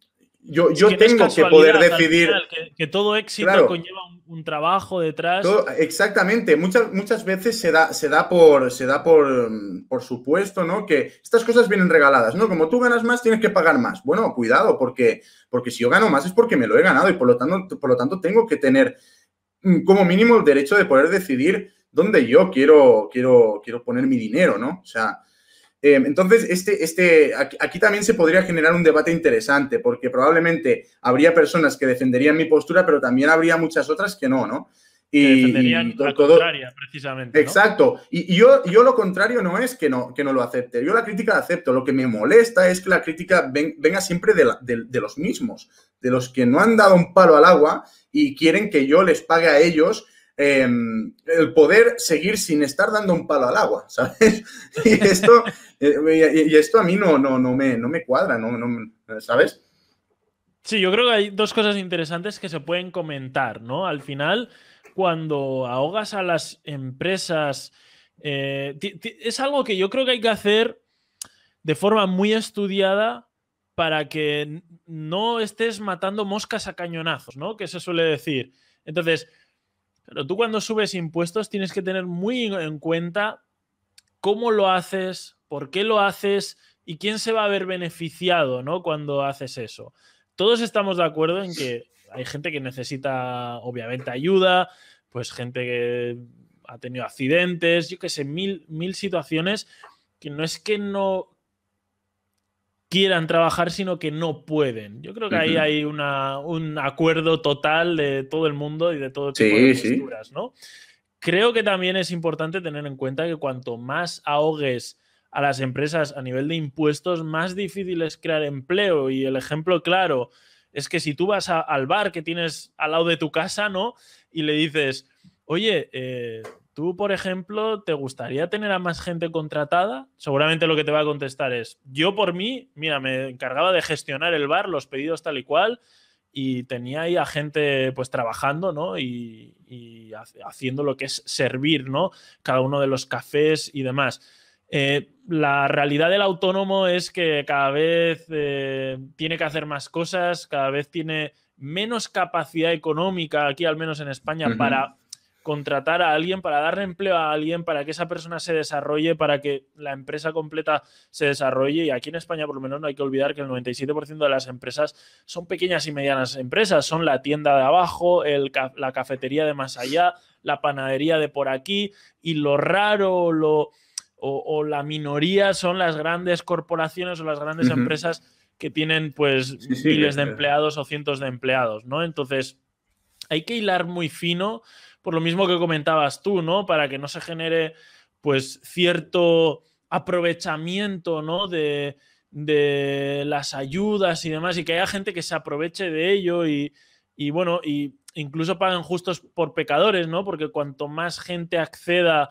yo, yo tengo que poder decidir. que, todo éxito conlleva un, trabajo detrás. exactamente. Muchas, muchas veces se da, se da, por, se da por, por, supuesto, ¿no? Que estas cosas vienen regaladas, ¿no? Como tú ganas más, tienes que pagar más. Bueno, cuidado, porque, porque si yo gano más es porque me lo he ganado y por lo tanto, por lo tanto tengo que tener mm, como mínimo el derecho de poder decidir dónde yo quiero, quiero, quiero poner mi dinero, ¿no? O sea, entonces, este, este, aquí, también se podría generar un debate interesante, porque probablemente habría personas que defenderían mi postura, pero también habría muchas otras que no, ¿no? Y, defenderían la contraria, precisamente. Exacto. Y, yo, yo lo contrario no es que no, que no lo acepte. Yo la crítica la acepto. Lo que me molesta es que la crítica venga siempre de, de los mismos, de los que no han dado un palo al agua y quieren que yo les pague a ellos Em, el poder seguir sin estar dando un palo al agua, ¿sabes? Y esto, eh, y esto a mí no, no, no, me, no me cuadra, ¿no? ¿sabes? Sí, yo creo que hay dos cosas interesantes que se pueden comentar, ¿no? Al final, cuando ahogas a las empresas, eh, es algo que yo creo que hay que hacer de forma muy estudiada para que no estés matando moscas a cañonazos, ¿no? Que se suele decir. Entonces, pero tú cuando subes impuestos tienes que tener muy en cuenta cómo lo haces, por qué lo haces y quién se va a ver beneficiado ¿no? cuando haces eso. Todos estamos de acuerdo en que hay gente que necesita, obviamente, ayuda, pues gente que ha tenido accidentes, yo qué sé, mil, mil situaciones que no es que no quieran trabajar, sino que no pueden. Yo creo que ahí hay un acuerdo total de todo el mundo y de todo tipo de posturas, ¿no? Creo que también es importante tener en cuenta que cuanto más ahogues a las empresas a nivel de impuestos, más difícil es crear empleo. Y el ejemplo claro es que si tú vas al bar que tienes al lado de tu casa, ¿no? Y le dices, oye, eh, Tú, por ejemplo, ¿te gustaría tener a más gente contratada? Seguramente lo que te va a contestar es, yo por mí, mira, me encargaba de gestionar el bar, los pedidos tal y cual, y tenía ahí a gente pues trabajando, ¿no? Y, haciendo lo que es servir, ¿no? Cada uno de los cafés y demás. Eh, la realidad del autónomo es que cada vez eh, tiene que hacer más cosas, cada vez tiene menos capacidad económica, aquí al menos en España, para contratar a alguien, para darle empleo a alguien, para que esa persona se desarrolle, para que la empresa completa se desarrolle. Y aquí en España, por lo menos, no hay que olvidar que el 97% de las empresas son pequeñas y medianas empresas. Son la tienda de abajo, la cafetería de más allá, la panadería de por aquí. Y lo raro lo, o, la minoría son las grandes corporaciones o las grandes empresas que tienen pues miles de empleados o cientos de empleados, ¿no? Entonces, hay que hilar muy fino por lo mismo que comentabas tú, ¿no? Para que no se genere, pues, cierto aprovechamiento, ¿no? De, las ayudas y demás, y que haya gente que se aproveche de ello y, bueno, y incluso paguen justos por pecadores, ¿no? Porque cuanto más gente acceda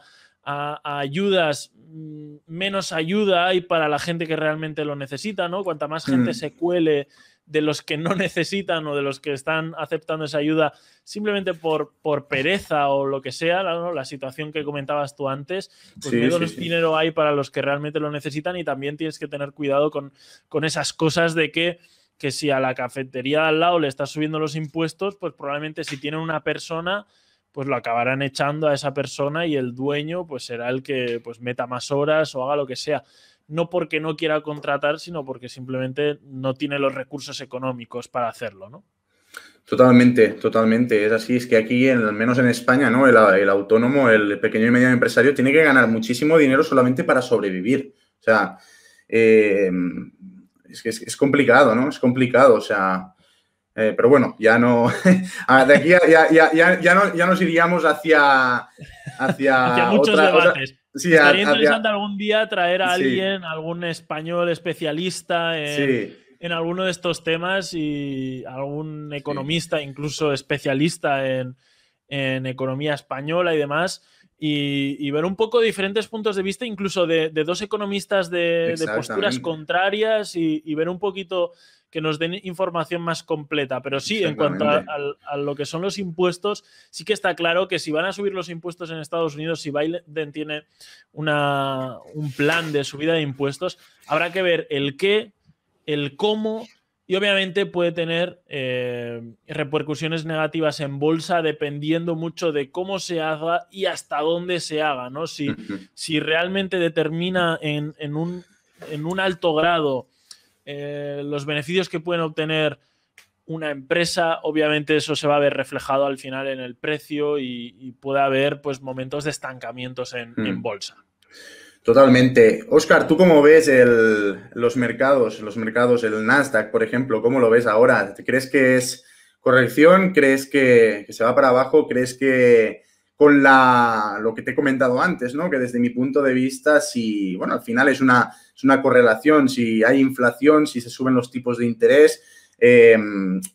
a, ayudas, mm, menos ayuda hay para la gente que realmente lo necesita, ¿no? Cuanta más gente mm. se cuele de los que no necesitan o de los que están aceptando esa ayuda simplemente por, por pereza o lo que sea, la situación que comentabas tú antes, pues menos dinero hay para los que realmente lo necesitan y también tienes que tener cuidado con, con esas cosas de que, que si a la cafetería de al lado le estás subiendo los impuestos, pues probablemente si tienen una persona pues lo acabarán echando a esa persona y el dueño pues será el que pues meta más horas o haga lo que sea no porque no quiera contratar, sino porque simplemente no tiene los recursos económicos para hacerlo, ¿no? Totalmente, totalmente. Es así, es que aquí, al menos en España, ¿no? El, autónomo, el pequeño y mediano empresario, tiene que ganar muchísimo dinero solamente para sobrevivir. O sea, eh, es que es, complicado, ¿no? Es complicado, o sea. Eh, pero bueno, ya no. de aquí ya, nos iríamos hacia. Hacia, muchos debates. Sería interesante algún día traer a alguien, algún español especialista en, alguno de estos temas y algún economista, incluso especialista en, economía española y demás. Y, ver un poco diferentes puntos de vista, incluso de, dos economistas de, posturas contrarias y, ver un poquito que nos den información más completa. Pero sí, en cuanto a, lo que son los impuestos, sí que está claro que si van a subir los impuestos en Estados Unidos, si Biden tiene una, un plan de subida de impuestos, habrá que ver el qué, el cómo y obviamente puede tener eh, repercusiones negativas en bolsa dependiendo mucho de cómo se haga y hasta dónde se haga, ¿no? Si, si realmente determina en, un, en, un, alto grado eh, los beneficios que pueden obtener una empresa, obviamente eso se va a ver reflejado al final en el precio y, puede haber pues momentos de estancamientos en, en mm. bolsa. Totalmente. Oscar, ¿tú cómo ves los mercados, los mercados, el Nasdaq, por ejemplo? ¿Cómo lo ves ahora? ¿Crees que es corrección? ¿Crees que, se va para abajo? ¿Crees que con la, lo que te he comentado antes, ¿no? Que desde mi punto de vista, si, bueno, al final es una, es una correlación, si hay inflación, si se suben los tipos de interés, eh,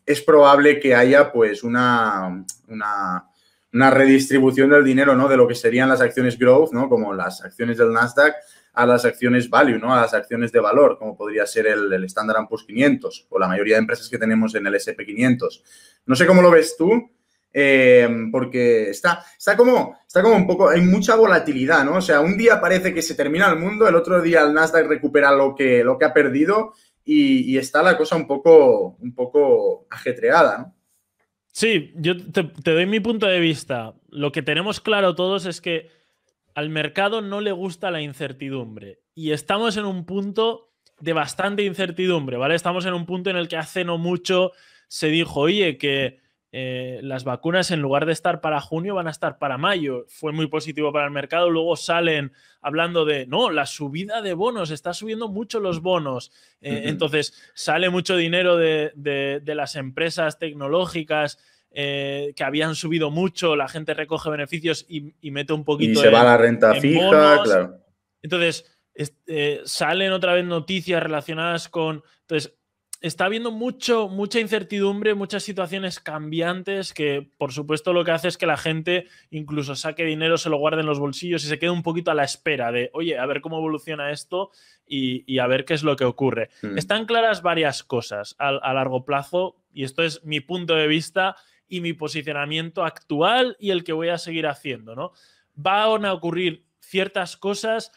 es probable que haya pues una, una redistribución del dinero, ¿no? De lo que serían las acciones growth, ¿no? Como las acciones del Nasdaq a las acciones value, ¿no? A las acciones de valor, como podría ser el, el Standard Poor's 500 o la mayoría de empresas que tenemos en el S&P 500. No sé cómo lo ves tú, eh, porque está, está, como, está como un poco, hay mucha volatilidad, ¿no? O sea, un día parece que se termina el mundo, el otro día el Nasdaq recupera lo que, lo que ha perdido y, está la cosa un poco, un poco ajetreada, ¿no? Sí, yo te, doy mi punto de vista. Lo que tenemos claro todos es que al mercado no le gusta la incertidumbre. Y estamos en un punto de bastante incertidumbre, ¿vale? Estamos en un punto en el que hace no mucho se dijo, oye, que eh, las vacunas en lugar de estar para junio van a estar para mayo. Fue muy positivo para el mercado. Luego salen hablando de, no, la subida de bonos, está subiendo mucho los bonos. Eh, entonces sale mucho dinero de, las empresas tecnológicas. Eh, que habían subido mucho, la gente recoge beneficios y, mete un poquito. Y se va la renta fija, claro. Entonces, salen otra vez noticias relacionadas con. Entonces, está habiendo mucho, mucha incertidumbre, muchas situaciones cambiantes que, por supuesto, lo que hace es que la gente incluso saque dinero, se lo guarde en los bolsillos y se quede un poquito a la espera de, oye, a ver cómo evoluciona esto y, a ver qué es lo que ocurre. Hmm. Están claras varias cosas a, a largo plazo y esto es mi punto de vista y mi posicionamiento actual y el que voy a seguir haciendo, ¿no? Van a ocurrir ciertas cosas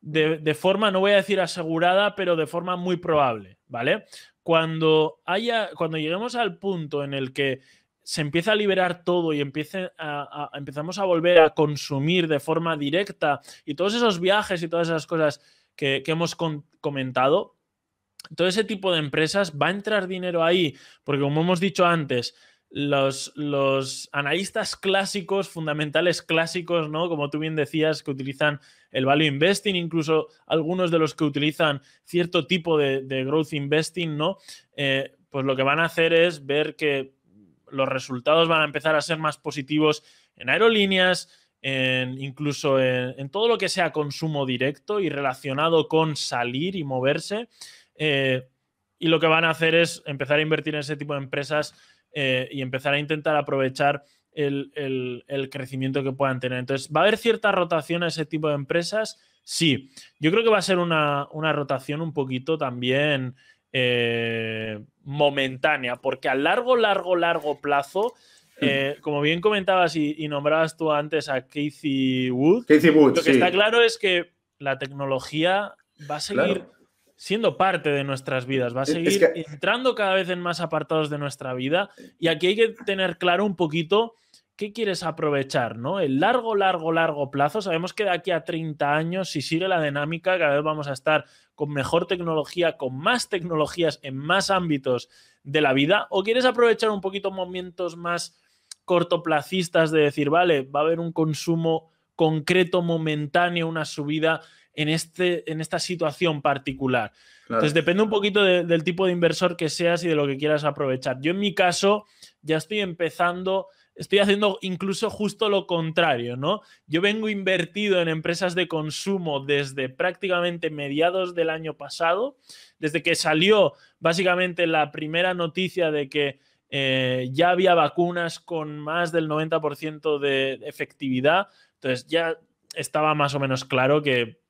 de, de, forma, no voy a decir asegurada, pero de forma muy probable, ¿vale? Cuando haya, cuando lleguemos al punto en el que se empieza a liberar todo y empiece empezamos a volver a consumir de forma directa y todos esos viajes y todas esas cosas que, hemos comentado, todo ese tipo de empresas va a entrar dinero ahí, porque como hemos dicho antes, los, los, analistas clásicos, fundamentales clásicos, ¿no? Como tú bien decías, que utilizan el value investing, incluso algunos de los que utilizan cierto tipo de, growth investing, ¿no? Eh, pues lo que van a hacer es ver que los resultados van a empezar a ser más positivos en aerolíneas, incluso en, todo lo que sea consumo directo y relacionado con salir y moverse. Eh, y lo que van a hacer es empezar a invertir en ese tipo de empresas eh, y empezar a intentar aprovechar el, crecimiento que puedan tener. Entonces, ¿va a haber cierta rotación a ese tipo de empresas? Sí, yo creo que va a ser una, rotación un poquito también eh, momentánea, porque a largo, largo, largo plazo, eh, como bien comentabas y, nombrabas tú antes a Casey Wood, lo que está claro es que la tecnología va a seguir siendo parte de nuestras vidas, va a seguir entrando cada vez en más apartados de nuestra vida y aquí hay que tener claro un poquito qué quieres aprovechar, ¿no? El largo, largo, largo plazo, sabemos que de aquí a 30 años, si sigue la dinámica, cada vez vamos a estar con mejor tecnología, con más tecnologías en más ámbitos de la vida, o quieres aprovechar un poquito momentos más cortoplacistas de decir, vale, va a haber un consumo concreto, momentáneo, una subida en, este, en esta situación particular. Entonces depende un poquito del tipo de inversor que seas y de lo que quieras aprovechar. Yo en mi caso ya estoy empezando, estoy haciendo incluso justo lo contrario, ¿no? Yo vengo invertido en empresas de consumo desde prácticamente mediados del año pasado, desde que salió básicamente la primera noticia de que eh, ya había vacunas con más del 90% de efectividad. Entonces ya estaba más o menos claro que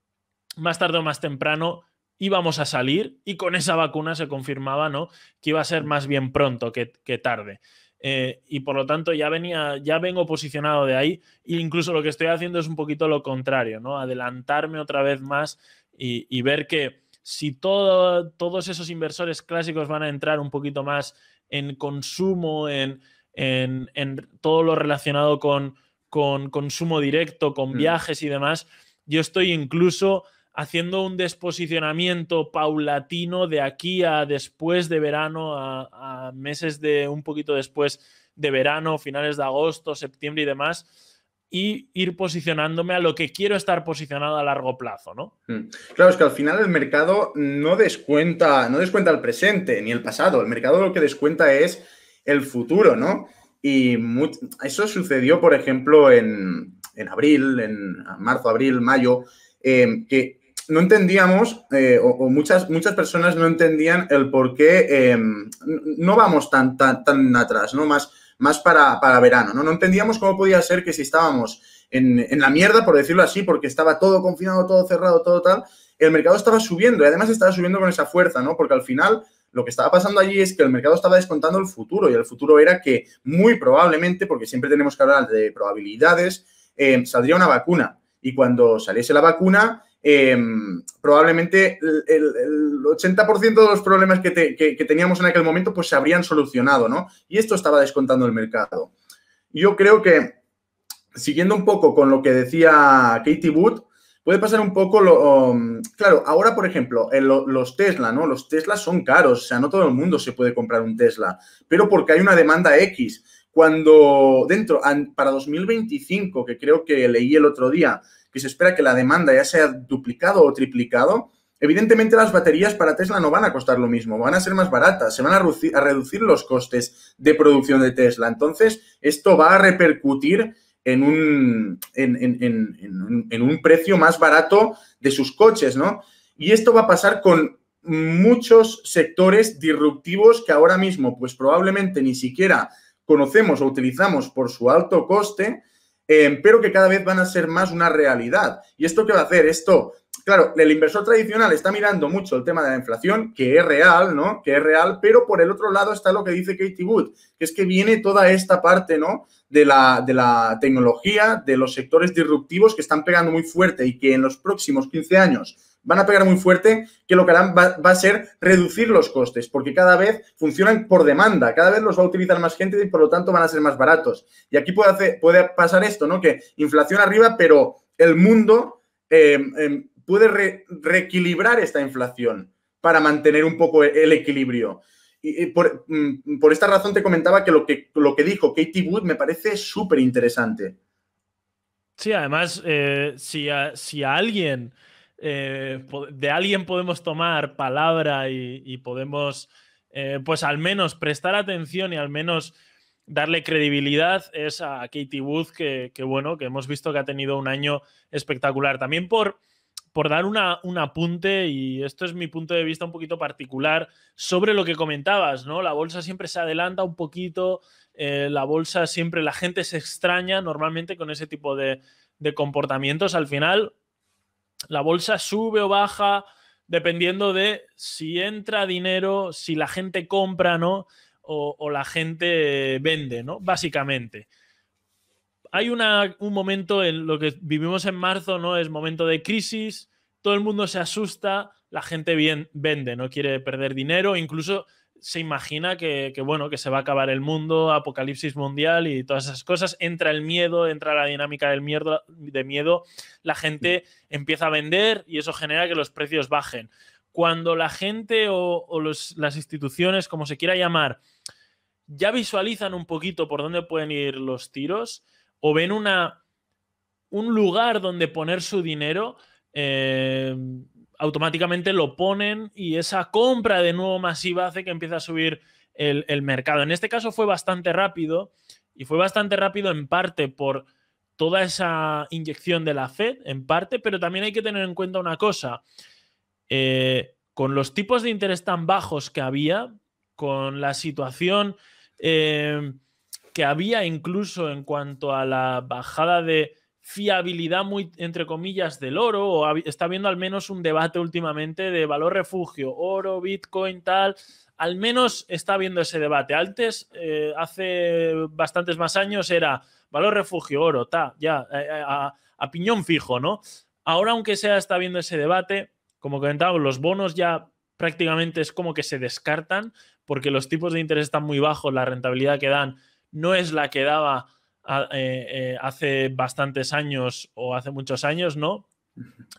más tarde o más temprano íbamos a salir y con esa vacuna se confirmaba ¿no? que iba a ser más bien pronto que, tarde. Eh, y por lo tanto ya venía, ya vengo posicionado de ahí e incluso lo que estoy haciendo es un poquito lo contrario, ¿no? Adelantarme otra vez más y, ver que si todos esos inversores clásicos van a entrar un poquito más en consumo, en, todo lo relacionado con, con consumo directo, con mm. viajes y demás, yo estoy incluso haciendo un desposicionamiento paulatino de aquí a después de verano, a, meses de un poquito después de verano, finales de agosto, septiembre y demás, y ir posicionándome a lo que quiero estar posicionado a largo plazo, ¿no? Mm. Claro, es que al final el mercado no descuenta, no descuenta el presente ni el pasado. El mercado lo que descuenta es el futuro, ¿no? Y eso sucedió, por ejemplo, en, abril, en marzo, abril, mayo, eh, que no entendíamos, eh, o, muchas, muchas personas no entendían el por qué em, no vamos tan, tan, tan atrás, ¿no? Más, más para, para, verano, ¿no? No entendíamos cómo podía ser que si estábamos en, en, la mierda, por decirlo así, porque estaba todo confinado, todo cerrado, todo tal, el mercado estaba subiendo y además estaba subiendo con esa fuerza, ¿no? Porque al final lo que estaba pasando allí es que el mercado estaba descontando el futuro y el futuro era que muy probablemente, porque siempre tenemos que hablar de probabilidades, em, saldría una vacuna. Y cuando saliese la vacuna, Em, probablemente el, 80% de los problemas que, teníamos en aquel momento pues se habrían solucionado, ¿no? Y esto estaba descontando el mercado. Yo creo que, siguiendo un poco con lo que decía Katie Wood, puede pasar un poco lo... Claro, ahora, por ejemplo, los Tesla, ¿no? Los Tesla son caros, o sea, no todo el mundo se puede comprar un Tesla, pero porque hay una demanda X. Cuando dentro, para 2025, que creo que leí el otro día, que se espera que la demanda ya sea duplicado o triplicado, evidentemente las baterías para Tesla no van a costar lo mismo, van a ser más baratas, se van a reducir, los costes de producción de Tesla. Entonces, esto va a repercutir en un, en, un precio más barato de sus coches, ¿no? Y esto va a pasar con muchos sectores disruptivos que ahora mismo, pues probablemente ni siquiera conocemos o utilizamos por su alto coste, eh, pero que cada vez van a ser más una realidad. ¿Y esto qué va a hacer? Esto, claro, el inversor tradicional está mirando mucho el tema de la inflación, que es real, ¿no? Que es real, pero por el otro lado está lo que dice Katie Wood, que es que viene toda esta parte, ¿no? De la, de la tecnología, de los sectores disruptivos que están pegando muy fuerte y que en los próximos 15 años van a pegar muy fuerte, que lo que harán va, a ser reducir los costes, porque cada vez funcionan por demanda, cada vez los va a utilizar más gente y por lo tanto van a ser más baratos. Y aquí puede, hacer, puede pasar esto, ¿no? Que inflación arriba, pero el mundo eh, em, puede reequilibrar esta inflación para mantener un poco el equilibrio. Y, por, mm, por, esta razón te comentaba que lo que, lo que dijo Katie Wood me parece súper interesante. Sí, además, eh, si, si a alguien eh, de alguien podemos tomar palabra y, podemos, eh, pues al menos prestar atención y al menos darle credibilidad es a Katie Wood, que, bueno, que hemos visto que ha tenido un año espectacular. También por, por dar una, un apunte, y esto es mi punto de vista un poquito particular, sobre lo que comentabas, ¿no? La bolsa siempre se adelanta un poquito, eh, la bolsa siempre, la gente se extraña normalmente con ese tipo de, de comportamientos. Al final, la bolsa sube o baja dependiendo de si entra dinero, si la gente compra, ¿no? O, la gente vende, ¿no? Básicamente. Hay un momento en lo que vivimos en marzo, ¿no? Es momento de crisis, todo el mundo se asusta, la gente bien, vende, no quiere perder dinero, incluso se imagina que, bueno, que se va a acabar el mundo, apocalipsis mundial y todas esas cosas. Entra el miedo, entra la dinámica del miedo, de miedo, la gente empieza a vender y eso genera que los precios bajen. Cuando la gente o, las instituciones, como se quiera llamar, ya visualizan un poquito por dónde pueden ir los tiros o ven una, un lugar donde poner su dinero, eh, automáticamente lo ponen y esa compra de nuevo masiva hace que empiece a subir el, mercado. En este caso fue bastante rápido y fue bastante rápido en parte por toda esa inyección de la Fed, en parte, pero también hay que tener en cuenta una cosa. Eh, con los tipos de interés tan bajos que había, con la situación eh, que había incluso en cuanto a la bajada de fiabilidad muy, entre comillas, del oro, o está habiendo al menos un debate últimamente de valor refugio, oro, Bitcoin, tal. Al menos está habiendo ese debate. Antes, eh, hace bastantes más años, era valor refugio, oro, ta, ya, eh, eh, a, piñón fijo, ¿no? Ahora, aunque sea, está habiendo ese debate, como comentábamos, los bonos ya prácticamente es como que se descartan porque los tipos de interés están muy bajos, la rentabilidad que dan no es la que daba eh, eh, hace bastantes años o hace muchos años, ¿no?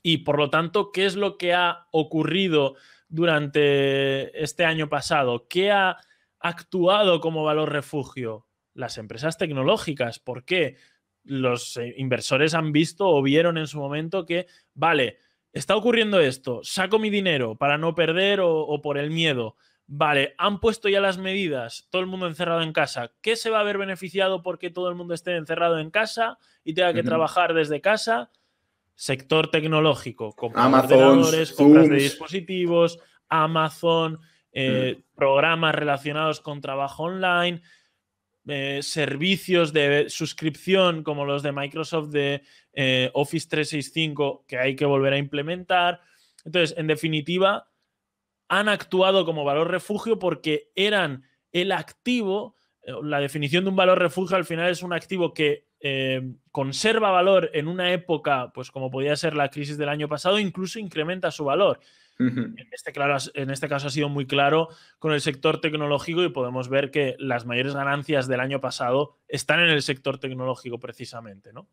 Y por lo tanto, ¿qué es lo que ha ocurrido durante este año pasado? ¿Qué ha actuado como valor refugio? Las empresas tecnológicas. ¿Por qué? Los eh, inversores han visto o vieron en su momento que, vale, está ocurriendo esto, saco mi dinero para no perder o, por el miedo. Vale, han puesto ya las medidas, todo el mundo encerrado en casa. ¿Qué se va a ver beneficiado porque todo el mundo esté encerrado en casa y tenga que trabajar desde casa? Sector tecnológico, compras de ordenadores, compras de dispositivos, Amazon, eh, programas relacionados con trabajo online, eh, servicios de suscripción como los de Microsoft de eh, Office 365 que hay que volver a implementar. Entonces, en definitiva, han actuado como valor refugio porque eran el activo, eh, la definición de un valor refugio al final es un activo que conserva valor en una época, pues como podía ser la crisis del año pasado, incluso incrementa su valor. En este, claro, en este caso ha sido muy claro con el sector tecnológico y podemos ver que las mayores ganancias del año pasado están en el sector tecnológico precisamente, ¿no?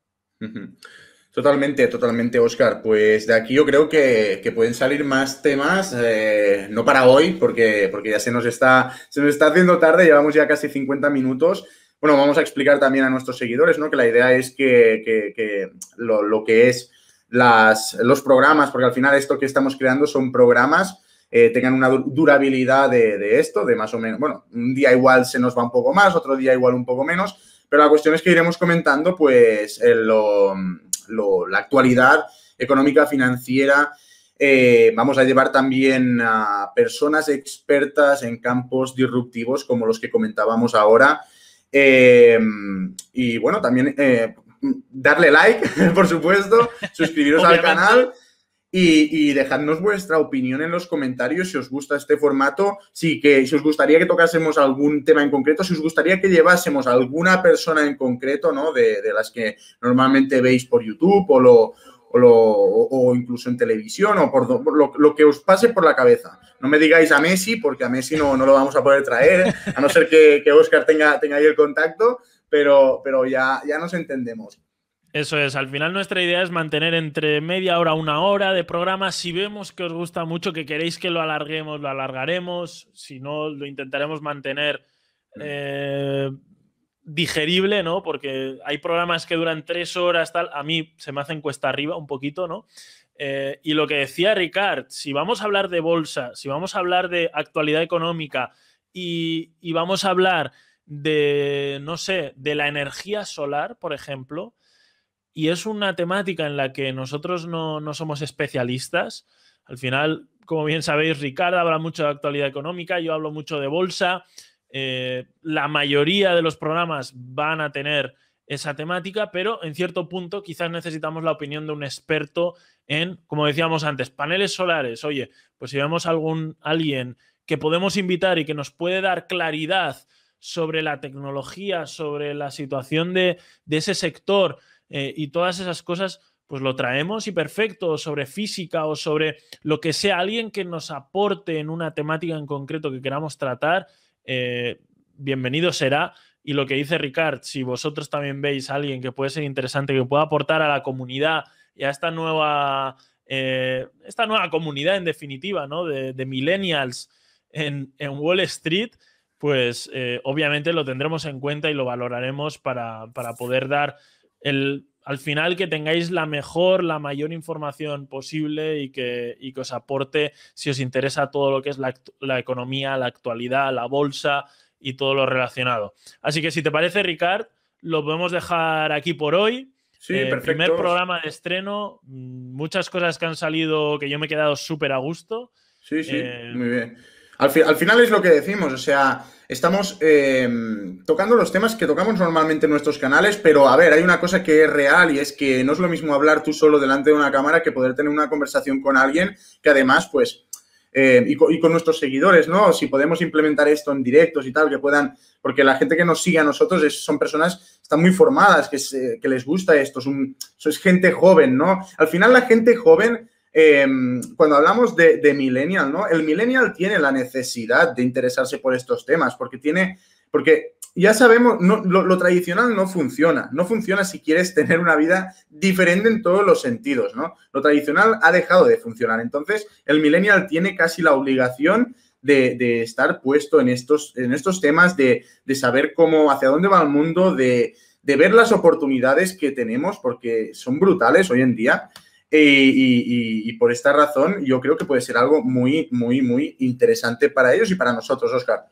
Totalmente, totalmente, Oscar. Pues de aquí yo creo que, pueden salir más temas, eh, no para hoy, porque, porque ya se nos, está, se nos está haciendo tarde, llevamos ya casi 50 minutos. Bueno, vamos a explicar también a nuestros seguidores, ¿no? Que la idea es que, lo, lo, que es las, los programas, porque al final esto que estamos creando son programas, eh, tengan una durabilidad de, esto, de más o menos, bueno, un día igual se nos va un poco más, otro día igual un poco menos, pero la cuestión es que iremos comentando pues la actualidad económica, financiera. Eh, vamos a llevar también a personas expertas en campos disruptivos como los que comentábamos ahora. Eh, y bueno, también darle like, por supuesto, suscribiros al canal y, dejadnos vuestra opinión en los comentarios si os gusta este formato, si, que, si os gustaría que tocásemos algún tema en concreto, si os gustaría que llevásemos alguna persona en concreto, ¿no? De, las que normalmente veis por YouTube o, lo, o, incluso en televisión o por lo, que os pase por la cabeza. No me digáis a Messi, porque a Messi no, no lo vamos a poder traer, a no ser que, que Oscar tenga, tenga ahí el contacto, pero, pero ya, ya nos entendemos. Eso es, al final nuestra idea es mantener entre media hora, una hora de programa. Si vemos que os gusta mucho, que queréis que lo alarguemos, lo alargaremos. Si no, lo intentaremos mantener eh, digerible, ¿no? Porque hay programas que duran tres horas, tal. A mí se me hacen cuesta arriba un poquito, ¿no? Eh, y lo que decía Ricard, si vamos a hablar de bolsa, si vamos a hablar de actualidad económica y, y vamos a hablar de, no sé, de la energía solar, por ejemplo, y es una temática en la que nosotros no, somos especialistas. Al final, como bien sabéis, Ricardo habla mucho de actualidad económica, yo hablo mucho de bolsa. Eh, la mayoría de los programas van a tener esa temática, pero en cierto punto quizás necesitamos la opinión de un experto en, como decíamos antes, paneles solares. Oye, pues si vemos algún alguien que podemos invitar y que nos puede dar claridad sobre la tecnología, sobre la situación de, ese sector eh, y todas esas cosas, pues lo traemos y perfecto, sobre física o sobre lo que sea, alguien que nos aporte en una temática en concreto que queramos tratar, eh, bienvenido será. Y lo que dice Ricard, si vosotros también veis a alguien que puede ser interesante, que pueda aportar a la comunidad y a esta nueva, eh, esta nueva comunidad en definitiva, ¿no? De, millennials en, en Wall Street, pues obviamente lo tendremos en cuenta y lo valoraremos para, poder dar el, al final que tengáis la mejor, la mayor información posible y que, que os aporte si os interesa todo lo que es la, economía, la actualidad, la bolsa y todo lo relacionado. Así que si te parece, Ricard, lo podemos dejar aquí por hoy. Sí, eh, Primer programa de estreno, mm, muchas cosas que han salido que yo me he quedado súper a gusto. Sí, sí, eh, muy bien. Al, al, final es lo que decimos, o sea, estamos eh, tocando los temas que tocamos normalmente en nuestros canales, pero a ver, hay una cosa que es real y es que no es lo mismo hablar tú solo delante de una cámara que poder tener una conversación con alguien que además, pues, eh, y, con, nuestros seguidores, ¿no? Si podemos implementar esto en directos y tal, que puedan, porque la gente que nos sigue a nosotros es, son personas, están muy formadas, que, les gusta esto, es gente joven, ¿no? Al final la gente joven em, cuando hablamos de, de, millennial, ¿no? El millennial tiene la necesidad de interesarse por estos temas porque tiene, porque ya sabemos, lo, tradicional no funciona. No funciona si quieres tener una vida diferente en todos los sentidos, ¿no? Lo tradicional ha dejado de funcionar. Entonces, el millennial tiene casi la obligación de, estar puesto en estos, en estos temas, de, saber cómo, hacia dónde va el mundo, de, ver las oportunidades que tenemos, porque son brutales hoy en día. Y, y, por esta razón, yo creo que puede ser algo muy, muy, muy interesante para ellos y para nosotros, Oscar.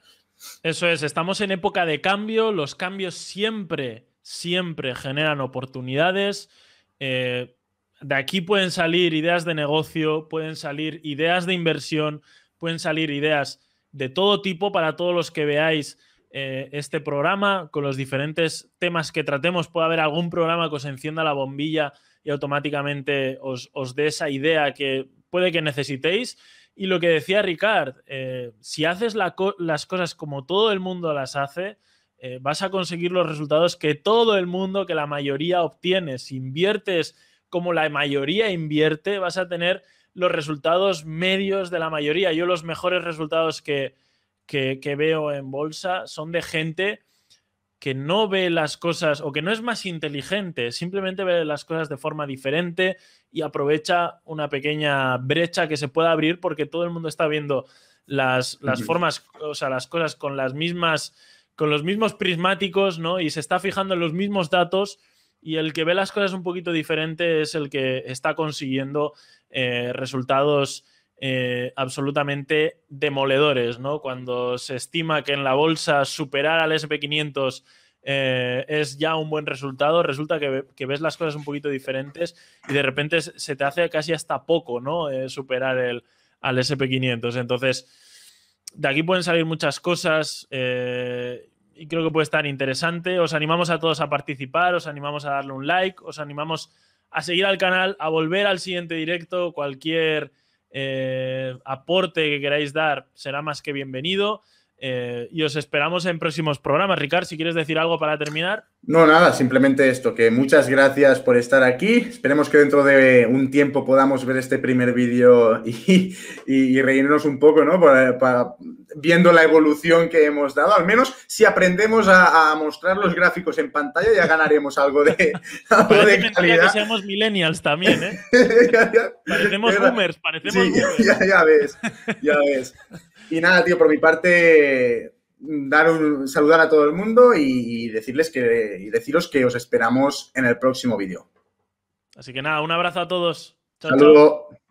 Eso es, estamos en época de cambio, los cambios siempre, siempre generan oportunidades. Eh, de aquí pueden salir ideas de negocio, pueden salir ideas de inversión, pueden salir ideas de todo tipo para todos los que veáis eh, este programa con los diferentes temas que tratemos. Puede haber algún programa que os encienda la bombilla y automáticamente os, os dé esa idea que puede que necesitéis. Y lo que decía Ricard, eh, si haces las cosas como todo el mundo las hace, eh, vas a conseguir los resultados que todo el mundo, que la mayoría obtiene. Si inviertes como la mayoría invierte, vas a tener los resultados medios de la mayoría. Yo los mejores resultados que, que veo en bolsa son de gente que no ve las cosas o que no es más inteligente, simplemente ve las cosas de forma diferente y aprovecha una pequeña brecha que se pueda abrir porque todo el mundo está viendo las, las formas, o sea, las cosas con las mismas, con los mismos prismáticos, ¿no? Y se está fijando en los mismos datos y el que ve las cosas un poquito diferente es el que está consiguiendo eh, resultados eh, absolutamente demoledores, ¿no? Cuando se estima que en la bolsa superar al SP500 eh, es ya un buen resultado, resulta que, ves las cosas un poquito diferentes y de repente se te hace casi hasta poco, ¿no? Eh, superar el, al SP500. Entonces, de aquí pueden salir muchas cosas y creo que puede estar interesante. Os animamos a todos a participar, os animamos a darle un like, os animamos a seguir al canal, a volver al siguiente directo, cualquier eh, aporte que queráis dar será más que bienvenido. Eh, y os esperamos en próximos programas. Ricard, si quieres decir algo para terminar. No, nada, simplemente esto, que muchas gracias por estar aquí. Esperemos que dentro de un tiempo podamos ver este primer vídeo y, y, reírnos un poco, ¿no? Para, viendo la evolución que hemos dado. Al menos si aprendemos a, mostrar los gráficos en pantalla, ya ganaremos algo de, algo de calidad. que seamos millennials también, ¿eh? parecemos boomers, parecemos Ya, ya ves, ya ves. Y nada, tío, por mi parte, dar un saludar a todo el mundo y, decirles que y deciros que os esperamos en el próximo vídeo. Así que nada, un abrazo a todos. Chao, Chao.